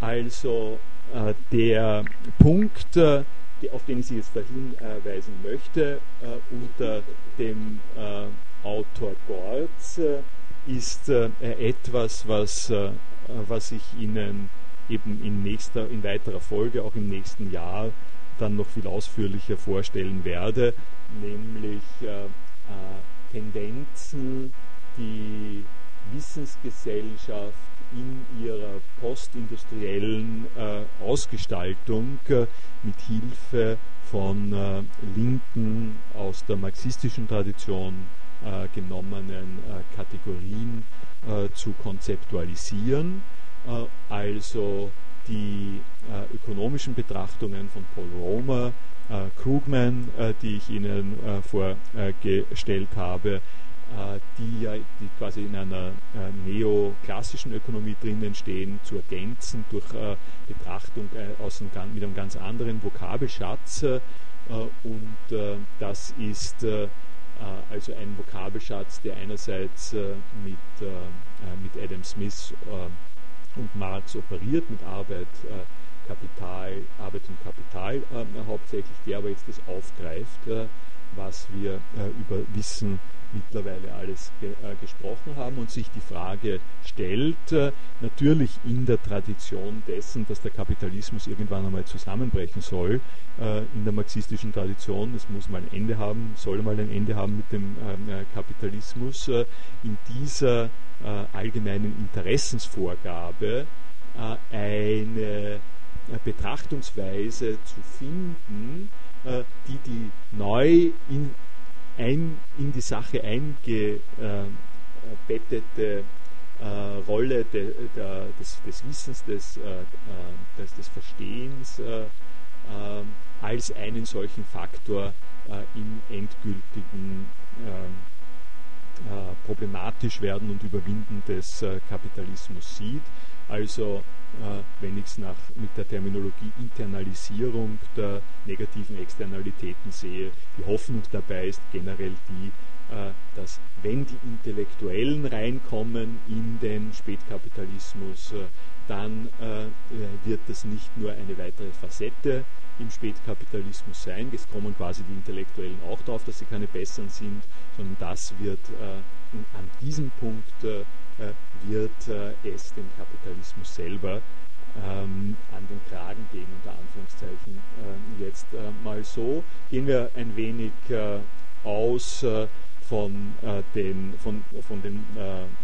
also der Punkt, auf den ich Sie jetzt dahin weisen möchte, unter dem Autor Gortz, ist etwas, was, was ich Ihnen eben in, nächster, in weiterer Folge, auch im nächsten Jahr, dann noch viel ausführlicher vorstellen werde, nämlich äh, äh, Tendenzen, die Wissensgesellschaft in ihrer postindustriellen äh, Ausgestaltung äh, mit Hilfe von äh, linken, aus der marxistischen Tradition genommenen Kategorien zu konzeptualisieren also die ökonomischen Betrachtungen von Paul Romer, Krugman, die ich Ihnen vorgestellt habe, die ja die quasi in einer neoklassischen Ökonomie drinnen stehen, zu ergänzen durch Betrachtung aus einem, mit einem ganz anderen Vokabelschatz. und das ist also ein Vokabelschatz, der einerseits mit, mit Adam Smith und Marx operiert mit Arbeit, äh, Kapital, Arbeit und Kapital äh, hauptsächlich, der aber jetzt das aufgreift, äh, was wir äh, über Wissen mittlerweile alles äh, gesprochen haben und sich die Frage stellt, äh, natürlich in der Tradition dessen, dass der Kapitalismus irgendwann einmal zusammenbrechen soll, in der marxistischen Tradition, es muss mal ein Ende haben, soll mal ein Ende haben mit dem ähm, Kapitalismus, in dieser äh, allgemeinen Interessensvorgabe äh, eine äh, Betrachtungsweise zu finden, äh, die die neu in, ein, in die Sache eingebettete äh, Rolle de, de, des, des, Wissens, des, äh, des, des Verstehens als einen solchen Faktor im endgültigen äh, problematisch werden und überwinden des äh, Kapitalismus sieht. Also äh, wenn ich es mit der Terminologie Internalisierung der negativen Externalitäten sehe, die Hoffnung dabei ist generell die, dass wenn die Intellektuellen reinkommen in den Spätkapitalismus, dann wird das nicht nur eine weitere Facette im Spätkapitalismus sein. Es kommen quasi die Intellektuellen auch darauf, dass sie keine besseren sind, sondern das wird äh, an diesem Punkt äh, äh wird äh, es den Kapitalismus selber ähm, an den Kragen gehen, unter Anführungszeichen. Äh, jetzt äh, mal so. Gehen wir ein wenig aus von, den, von, von den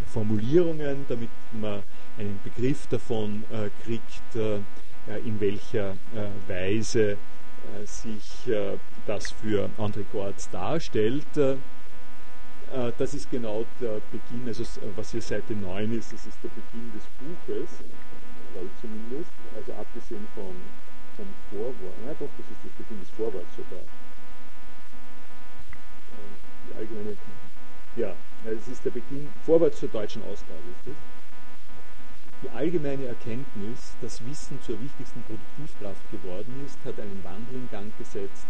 Formulierungen, damit man einen Begriff davon kriegt, in welcher Weise sich das für André Gortz darstellt. Äh, das ist genau der Beginn, also was hier Seite 9 ist, das ist der Beginn des Buches, glaube ich zumindest, also abgesehen von, vom Vorwort, na doch, das ist das Beginn des Vorworts sogar. Äh, die allgemeine, ja, es ist der Beginn, Vorwort zur deutschen Ausgabe ist das. Die allgemeine Erkenntnis, dass Wissen zur wichtigsten Produktivkraft geworden ist, hat einen Wandel in Gang gesetzt,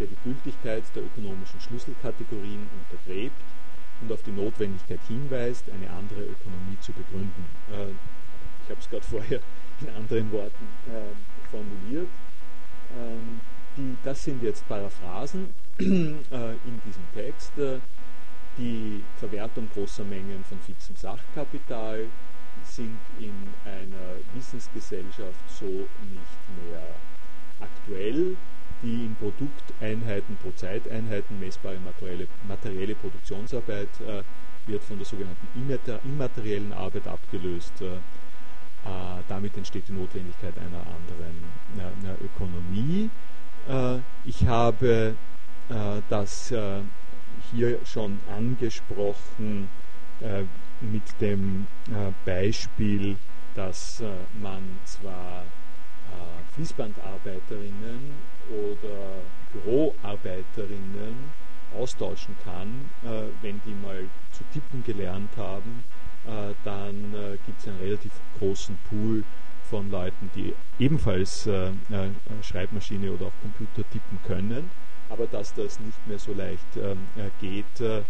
der die Gültigkeit der ökonomischen Schlüsselkategorien untergräbt und auf die Notwendigkeit hinweist, eine andere Ökonomie zu begründen. Äh, ich habe es gerade *laughs* vorher in anderen Worten äh, formuliert. Ähm, die, das sind jetzt Paraphrasen *clears throat* äh, in diesem Text. Äh, die Verwertung großer Mengen von fixem Sachkapital sind in einer Wissensgesellschaft so nicht mehr aktuell. Die in Produkteinheiten pro Zeiteinheiten messbare materielle, materielle Produktionsarbeit äh, wird von der sogenannten immateriellen Arbeit abgelöst. Äh, äh, damit entsteht die Notwendigkeit einer anderen einer Ökonomie. Äh, ich habe äh, das hier schon angesprochen mit dem Beispiel, dass man zwar Fließbandarbeiterinnen oder Büroarbeiterinnen austauschen kann, wenn die mal zu tippen gelernt haben, dann gibt es einen relativ großen Pool von Leuten, die ebenfalls äh, äh, Schreibmaschine oder auch Computer tippen können, aber dass das nicht mehr so leicht ähm, äh, geht, äh,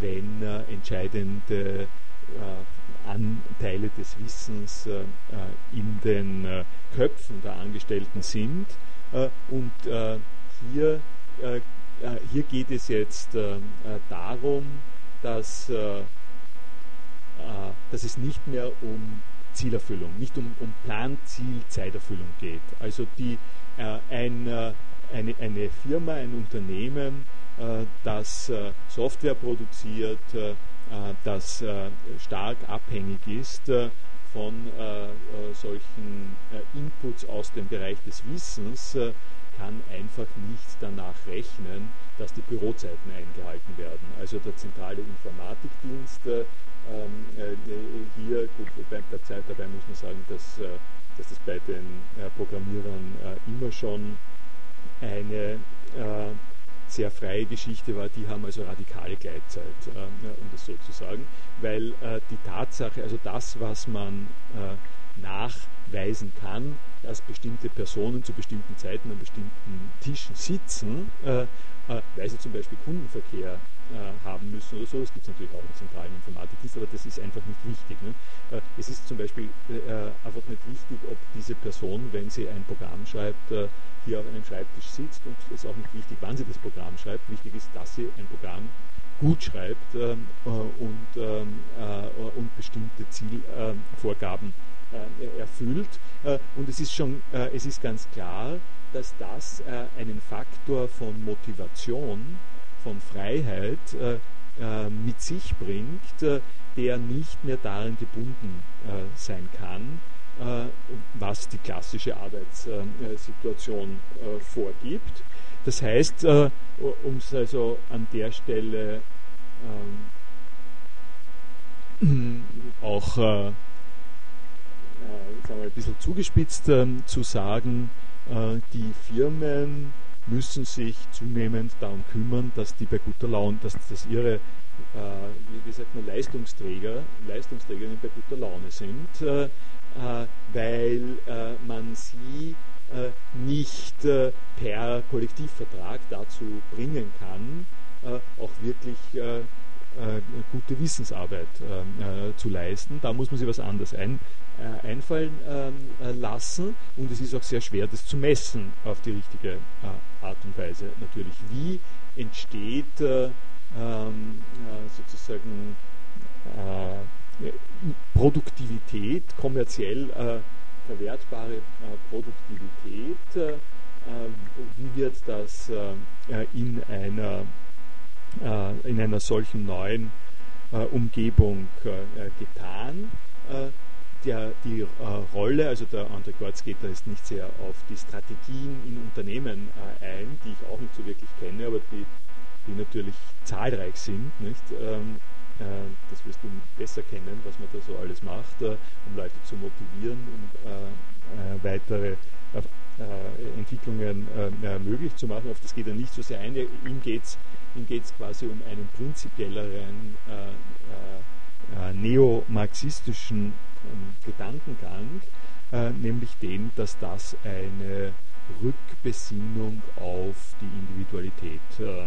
wenn äh, entscheidende äh, Anteile des Wissens in den Köpfen der Angestellten sind. und hier, hier geht es jetzt darum, dass, dass es nicht mehr um Zielerfüllung, nicht um, um Plan, Ziel, Zeiterfüllung geht. Also die, äh, ein, äh, eine, eine Firma, ein Unternehmen, äh, das äh, Software produziert, äh, äh, das stark abhängig ist von solchen Inputs aus dem Bereich des Wissens, kann einfach nicht danach rechnen, dass die Bürozeiten eingehalten werden. Also der zentrale Informatikdienst ähm, äh, hier, gut, wobei der Zeit dabei muss man sagen, dass, äh, dass das bei den äh, Programmierern immer schon eine sehr freie Geschichte war, die haben also radikale Gleitzeit, um das so zu sagen, weil die Tatsache, also das, was man nachweisen kann, dass bestimmte Personen zu bestimmten Zeiten an bestimmten Tischen sitzen, weil sie zum Beispiel Kundenverkehr äh, haben müssen oder so. Das gibt es natürlich auch in zentralen Informatikdienst, aber das ist einfach nicht wichtig. Ne? Äh, es ist zum Beispiel äh, einfach nicht wichtig, ob diese Person, wenn sie ein Programm schreibt, äh, hier auf einem Schreibtisch sitzt und es ist auch nicht wichtig, wann sie das Programm schreibt. Wichtig ist, dass sie ein Programm gut schreibt ähm, äh, und, ähm, äh, und bestimmte Zielvorgaben erfüllt. und es ist schon, es ist ganz klar, dass das einen Faktor von Motivation von Freiheit äh, äh, mit sich bringt, äh, der nicht mehr daran gebunden sein kann, was die klassische Arbeitssituation vorgibt. Das heißt, um es also an der Stelle ähm, auch äh, äh, sagen wir ein bisschen zugespitzt äh, zu sagen, die Firmen müssen sich zunehmend darum kümmern, dass die bei guter Laune, dass, dass ihre, äh, wie, sagt man, Leistungsträger, Leistungsträgerinnen bei guter Laune sind, äh, äh weil äh, man sie äh, nicht äh, per Kollektivvertrag dazu bringen kann, auch wirklich gute Wissensarbeit zu leisten. Da muss man sich was anderes ein, äh, einfallen ähm, äh, lassen und es ist auch sehr schwer, das zu messen auf die richtige äh, Art und Weise natürlich. Wie entsteht ähm, sozusagen Produktivität, kommerziell verwertbare Produktivität? wie wird das in einer, in einer solchen neuen Umgebung getan? Der, die äh, Rolle, also der André Gortz geht da jetzt nicht sehr auf die Strategien in Unternehmen äh, ein, die ich auch nicht so wirklich kenne, aber die, die natürlich zahlreich sind. Nicht? Ähm, äh, das wirst du besser kennen, was man da so alles macht, äh, um Leute zu motivieren und äh, äh, weitere Entwicklungen möglich zu machen. Auf das geht er nicht so sehr ein. Ihm geht es ihm geht's quasi um einen prinzipielleren neomarxistischen Gedankengang, äh, nämlich den, dass das eine Rückbesinnung auf die Individualität äh, äh,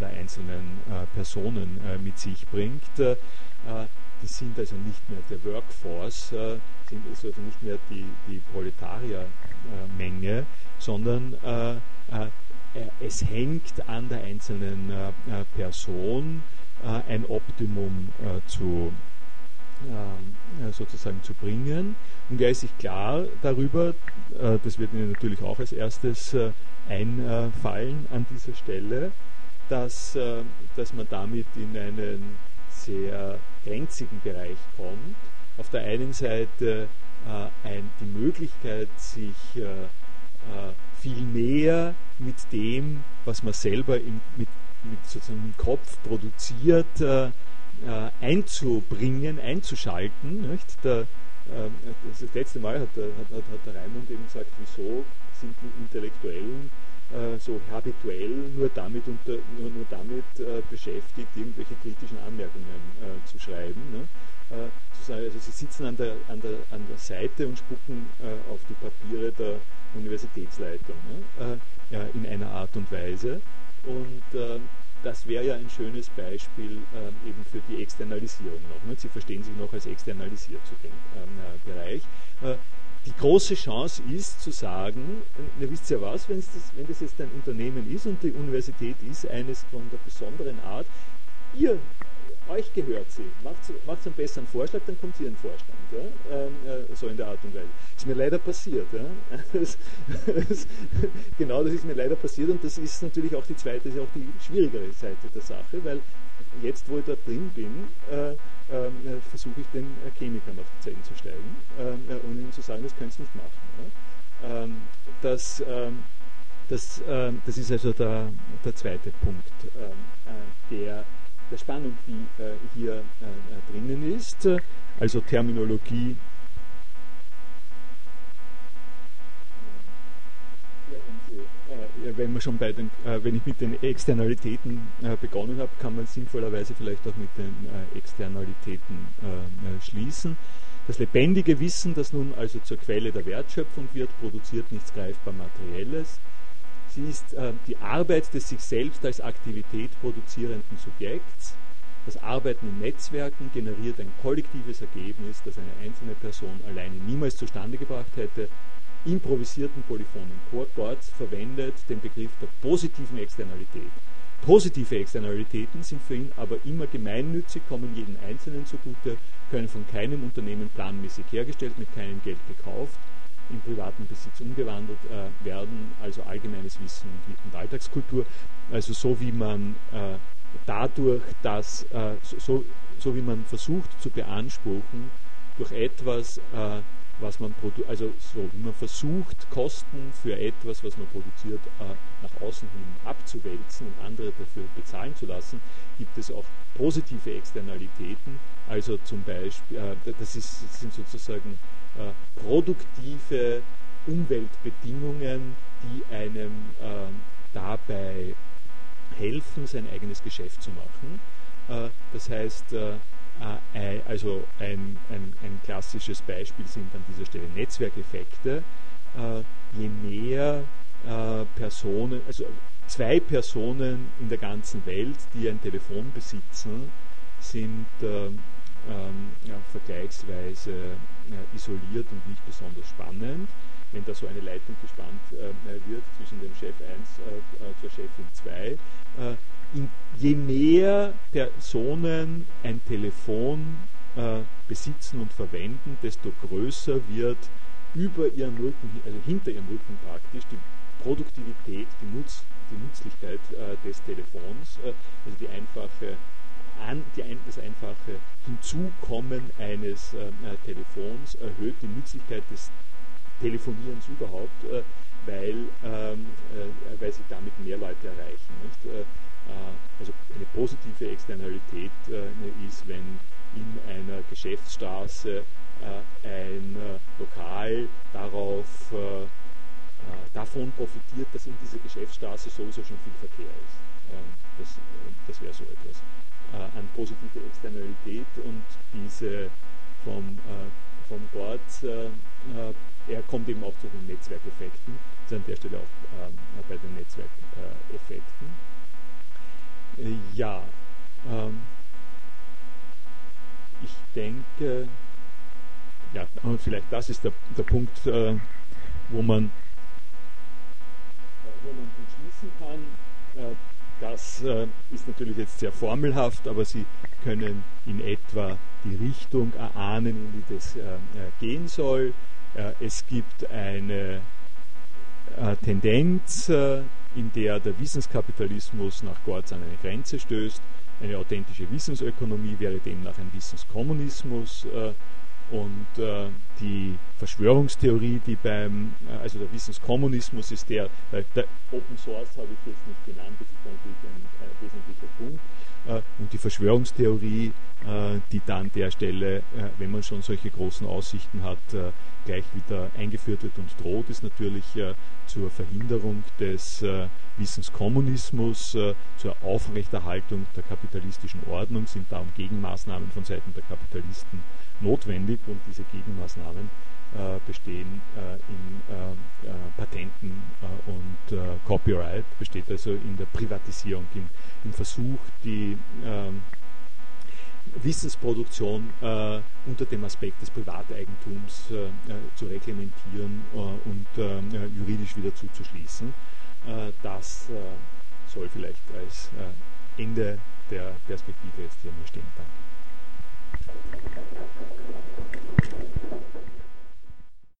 der einzelnen Personen mit sich bringt. die sind also nicht mehr der Workforce, sind also nicht mehr die, die Proletariermenge, sondern es hängt an der einzelnen Person, ein Optimum zu sozusagen zu bringen. Und er ist sich klar darüber, das wird Ihnen natürlich auch als erstes einfallen an dieser Stelle, dass, äh, dass man damit in einen sehr grenzigen Bereich kommt. Auf der einen Seite äh, die Möglichkeit, sich äh, äh, viel näher mit dem, was man selber im, mit, mit sozusagen im Kopf produziert, äh, äh, einzubringen, einzuschalten. Nicht? Der, das letzte Mal hat, hat, hat der Raimund eben gesagt, wieso sind die Intellektuellen äh, so habituell nur damit, unter, nur, nur damit äh, beschäftigt, irgendwelche kritischen Anmerkungen äh, zu schreiben. Ne? Sagen, also sie sitzen an der, an der, an der Seite und spucken auf die Papiere der Universitätsleitung ne? in einer Art und Weise. Und das wäre ja ein schönes Beispiel äh, eben für die Externalisierung noch. Ne? Sie verstehen sich noch als externalisiert zu dem ähm, Bereich. Äh, die große Chance ist zu sagen, ihr wisst ja was, das, wenn das jetzt ein Unternehmen ist und die Universität ist eines von der besonderen Art, ihr, euch gehört sie, macht einen besseren Vorschlag, dann kommt ihr in den Vorstand. Ja? Ähm, äh, so in der Art und Weise. Ist mir leider passiert. Ja? *laughs* Genau das ist mir leider passiert und das ist natürlich auch die zweite, ist auch die schwierigere Seite der Sache, weil jetzt, wo ich da drin bin, äh, äh, versuche ich den äh, Chemikern auf die Zellen zu steigen ähm, äh, und ihnen zu sagen, das können sie nicht machen. Ja? Ähm, das, ähm, das, ähm, das ist also der, der zweite Punkt ähm, äh, der, der Spannung, die äh, hier drinnen ist. Also Terminologie wenn, man schon bei den, äh, wenn ich mit den Externalitäten äh, begonnen habe, kann man sinnvollerweise vielleicht auch mit den äh, Externalitäten äh, äh, schließen. Das lebendige Wissen, das nun also zur Quelle der Wertschöpfung wird, produziert nichts greifbar Materielles. Sie ist äh, die Arbeit des sich selbst als Aktivität produzierenden Subjekts. Das Arbeiten in Netzwerken generiert ein kollektives Ergebnis, das eine einzelne Person alleine niemals zustande gebracht hätte improvisierten polyphonen Chords verwendet den Begriff der positiven Externalität. Positive Externalitäten sind für ihn aber immer gemeinnützig, kommen jedem Einzelnen zugute, können von keinem Unternehmen planmäßig hergestellt, mit keinem Geld gekauft, in privaten Besitz umgewandelt äh, werden, also allgemeines Wissen und, Alltagskultur. Also so wie man äh, dadurch, dass, äh, so, so, wie man versucht zu beanspruchen, durch etwas äh, was man also so wie man versucht, Kosten für etwas, was man produziert, äh, nach außen hin abzuwälzen und andere dafür bezahlen zu lassen, gibt es auch positive Externalitäten. Also zum Beispiel, äh, das, ist, das, sind sozusagen produktive Umweltbedingungen, die einem äh, dabei helfen, sein eigenes Geschäft zu machen. Äh, das heißt, äh, äh, also ein, ein, ein, klassisches Beispiel sind an dieser Stelle Netzwerkeffekte. Äh, je mehr äh, Personen, also zwei Personen in der ganzen Welt, die ein Telefon besitzen, sind ähm, ja, vergleichsweise äh, isoliert und nicht besonders spannend. Wenn da so eine Leitung gespannt äh, wird zwischen dem Chef 1 äh, zur Chefin 2, in, je mehr Personen ein Telefon äh, besitzen und verwenden, desto größer wird über ihren Rücken, also hinter ihrem Rücken praktisch, die Produktivität, die, Nutz, die Nützlichkeit äh, des Telefons, äh, also die einfache, an, die das einfache Hinzukommen eines äh, Telefons erhöht die Nützlichkeit des Telefonierens überhaupt, äh, weil, ähm, äh, weil sie damit mehr Leute erreichen. Nicht? Äh, also eine positive Externalität äh, ist, wenn in einer Geschäftsstraße äh, ein Lokal darauf davon profitiert, dass in dieser Geschäftsstraße sowieso schon viel Verkehr ist. Ähm, das, das wäre so etwas an positive Externalität und diese vom, vom Gord er kommt eben auch zu den Netzwerkeffekten, ist an der Stelle auch ähm, bei den Netzwerkeffekten. Äh, ja, ähm, ich denke, ja, vielleicht das ist der, der Punkt, äh, wo, man, wo man gut schließen kann. Äh, das äh, ist natürlich jetzt sehr formelhaft, aber Sie können in etwa die Richtung erahnen, in die das äh, äh, gehen soll. es gibt eine Tendenz, in der der Wissenskapitalismus nach Gorz an eine Grenze stößt. Eine authentische Wissensökonomie wäre demnach ein Wissenskommunismus und äh, die Verschwörungstheorie, die beim, äh, also der Wissenskommunismus ist der, der, der Open Source habe ich jetzt nicht genannt, das ist natürlich ein äh, wesentlicher Punkt. Äh, und die Verschwörungstheorie, äh, die dann der Stelle, äh, wenn man schon solche großen Aussichten hat, gleich wieder eingeführt wird und droht, ist natürlich zur Verhinderung des Wissenskommunismus, zur Aufrechterhaltung der kapitalistischen Ordnung sind darum Gegenmaßnahmen von Seiten der Kapitalisten notwendig und diese Gegenmaßnahmen äh, bestehen äh, in äh, Patenten und Copyright, besteht also in der Privatisierung, im, im Versuch, die ähm, Wissensproduktion äh, unter dem Aspekt des Privateigentums äh, zu reglementieren äh, und juridisch wieder zuzuschließen. das soll vielleicht als Ende der Perspektive jetzt hier mal stehen. Danke.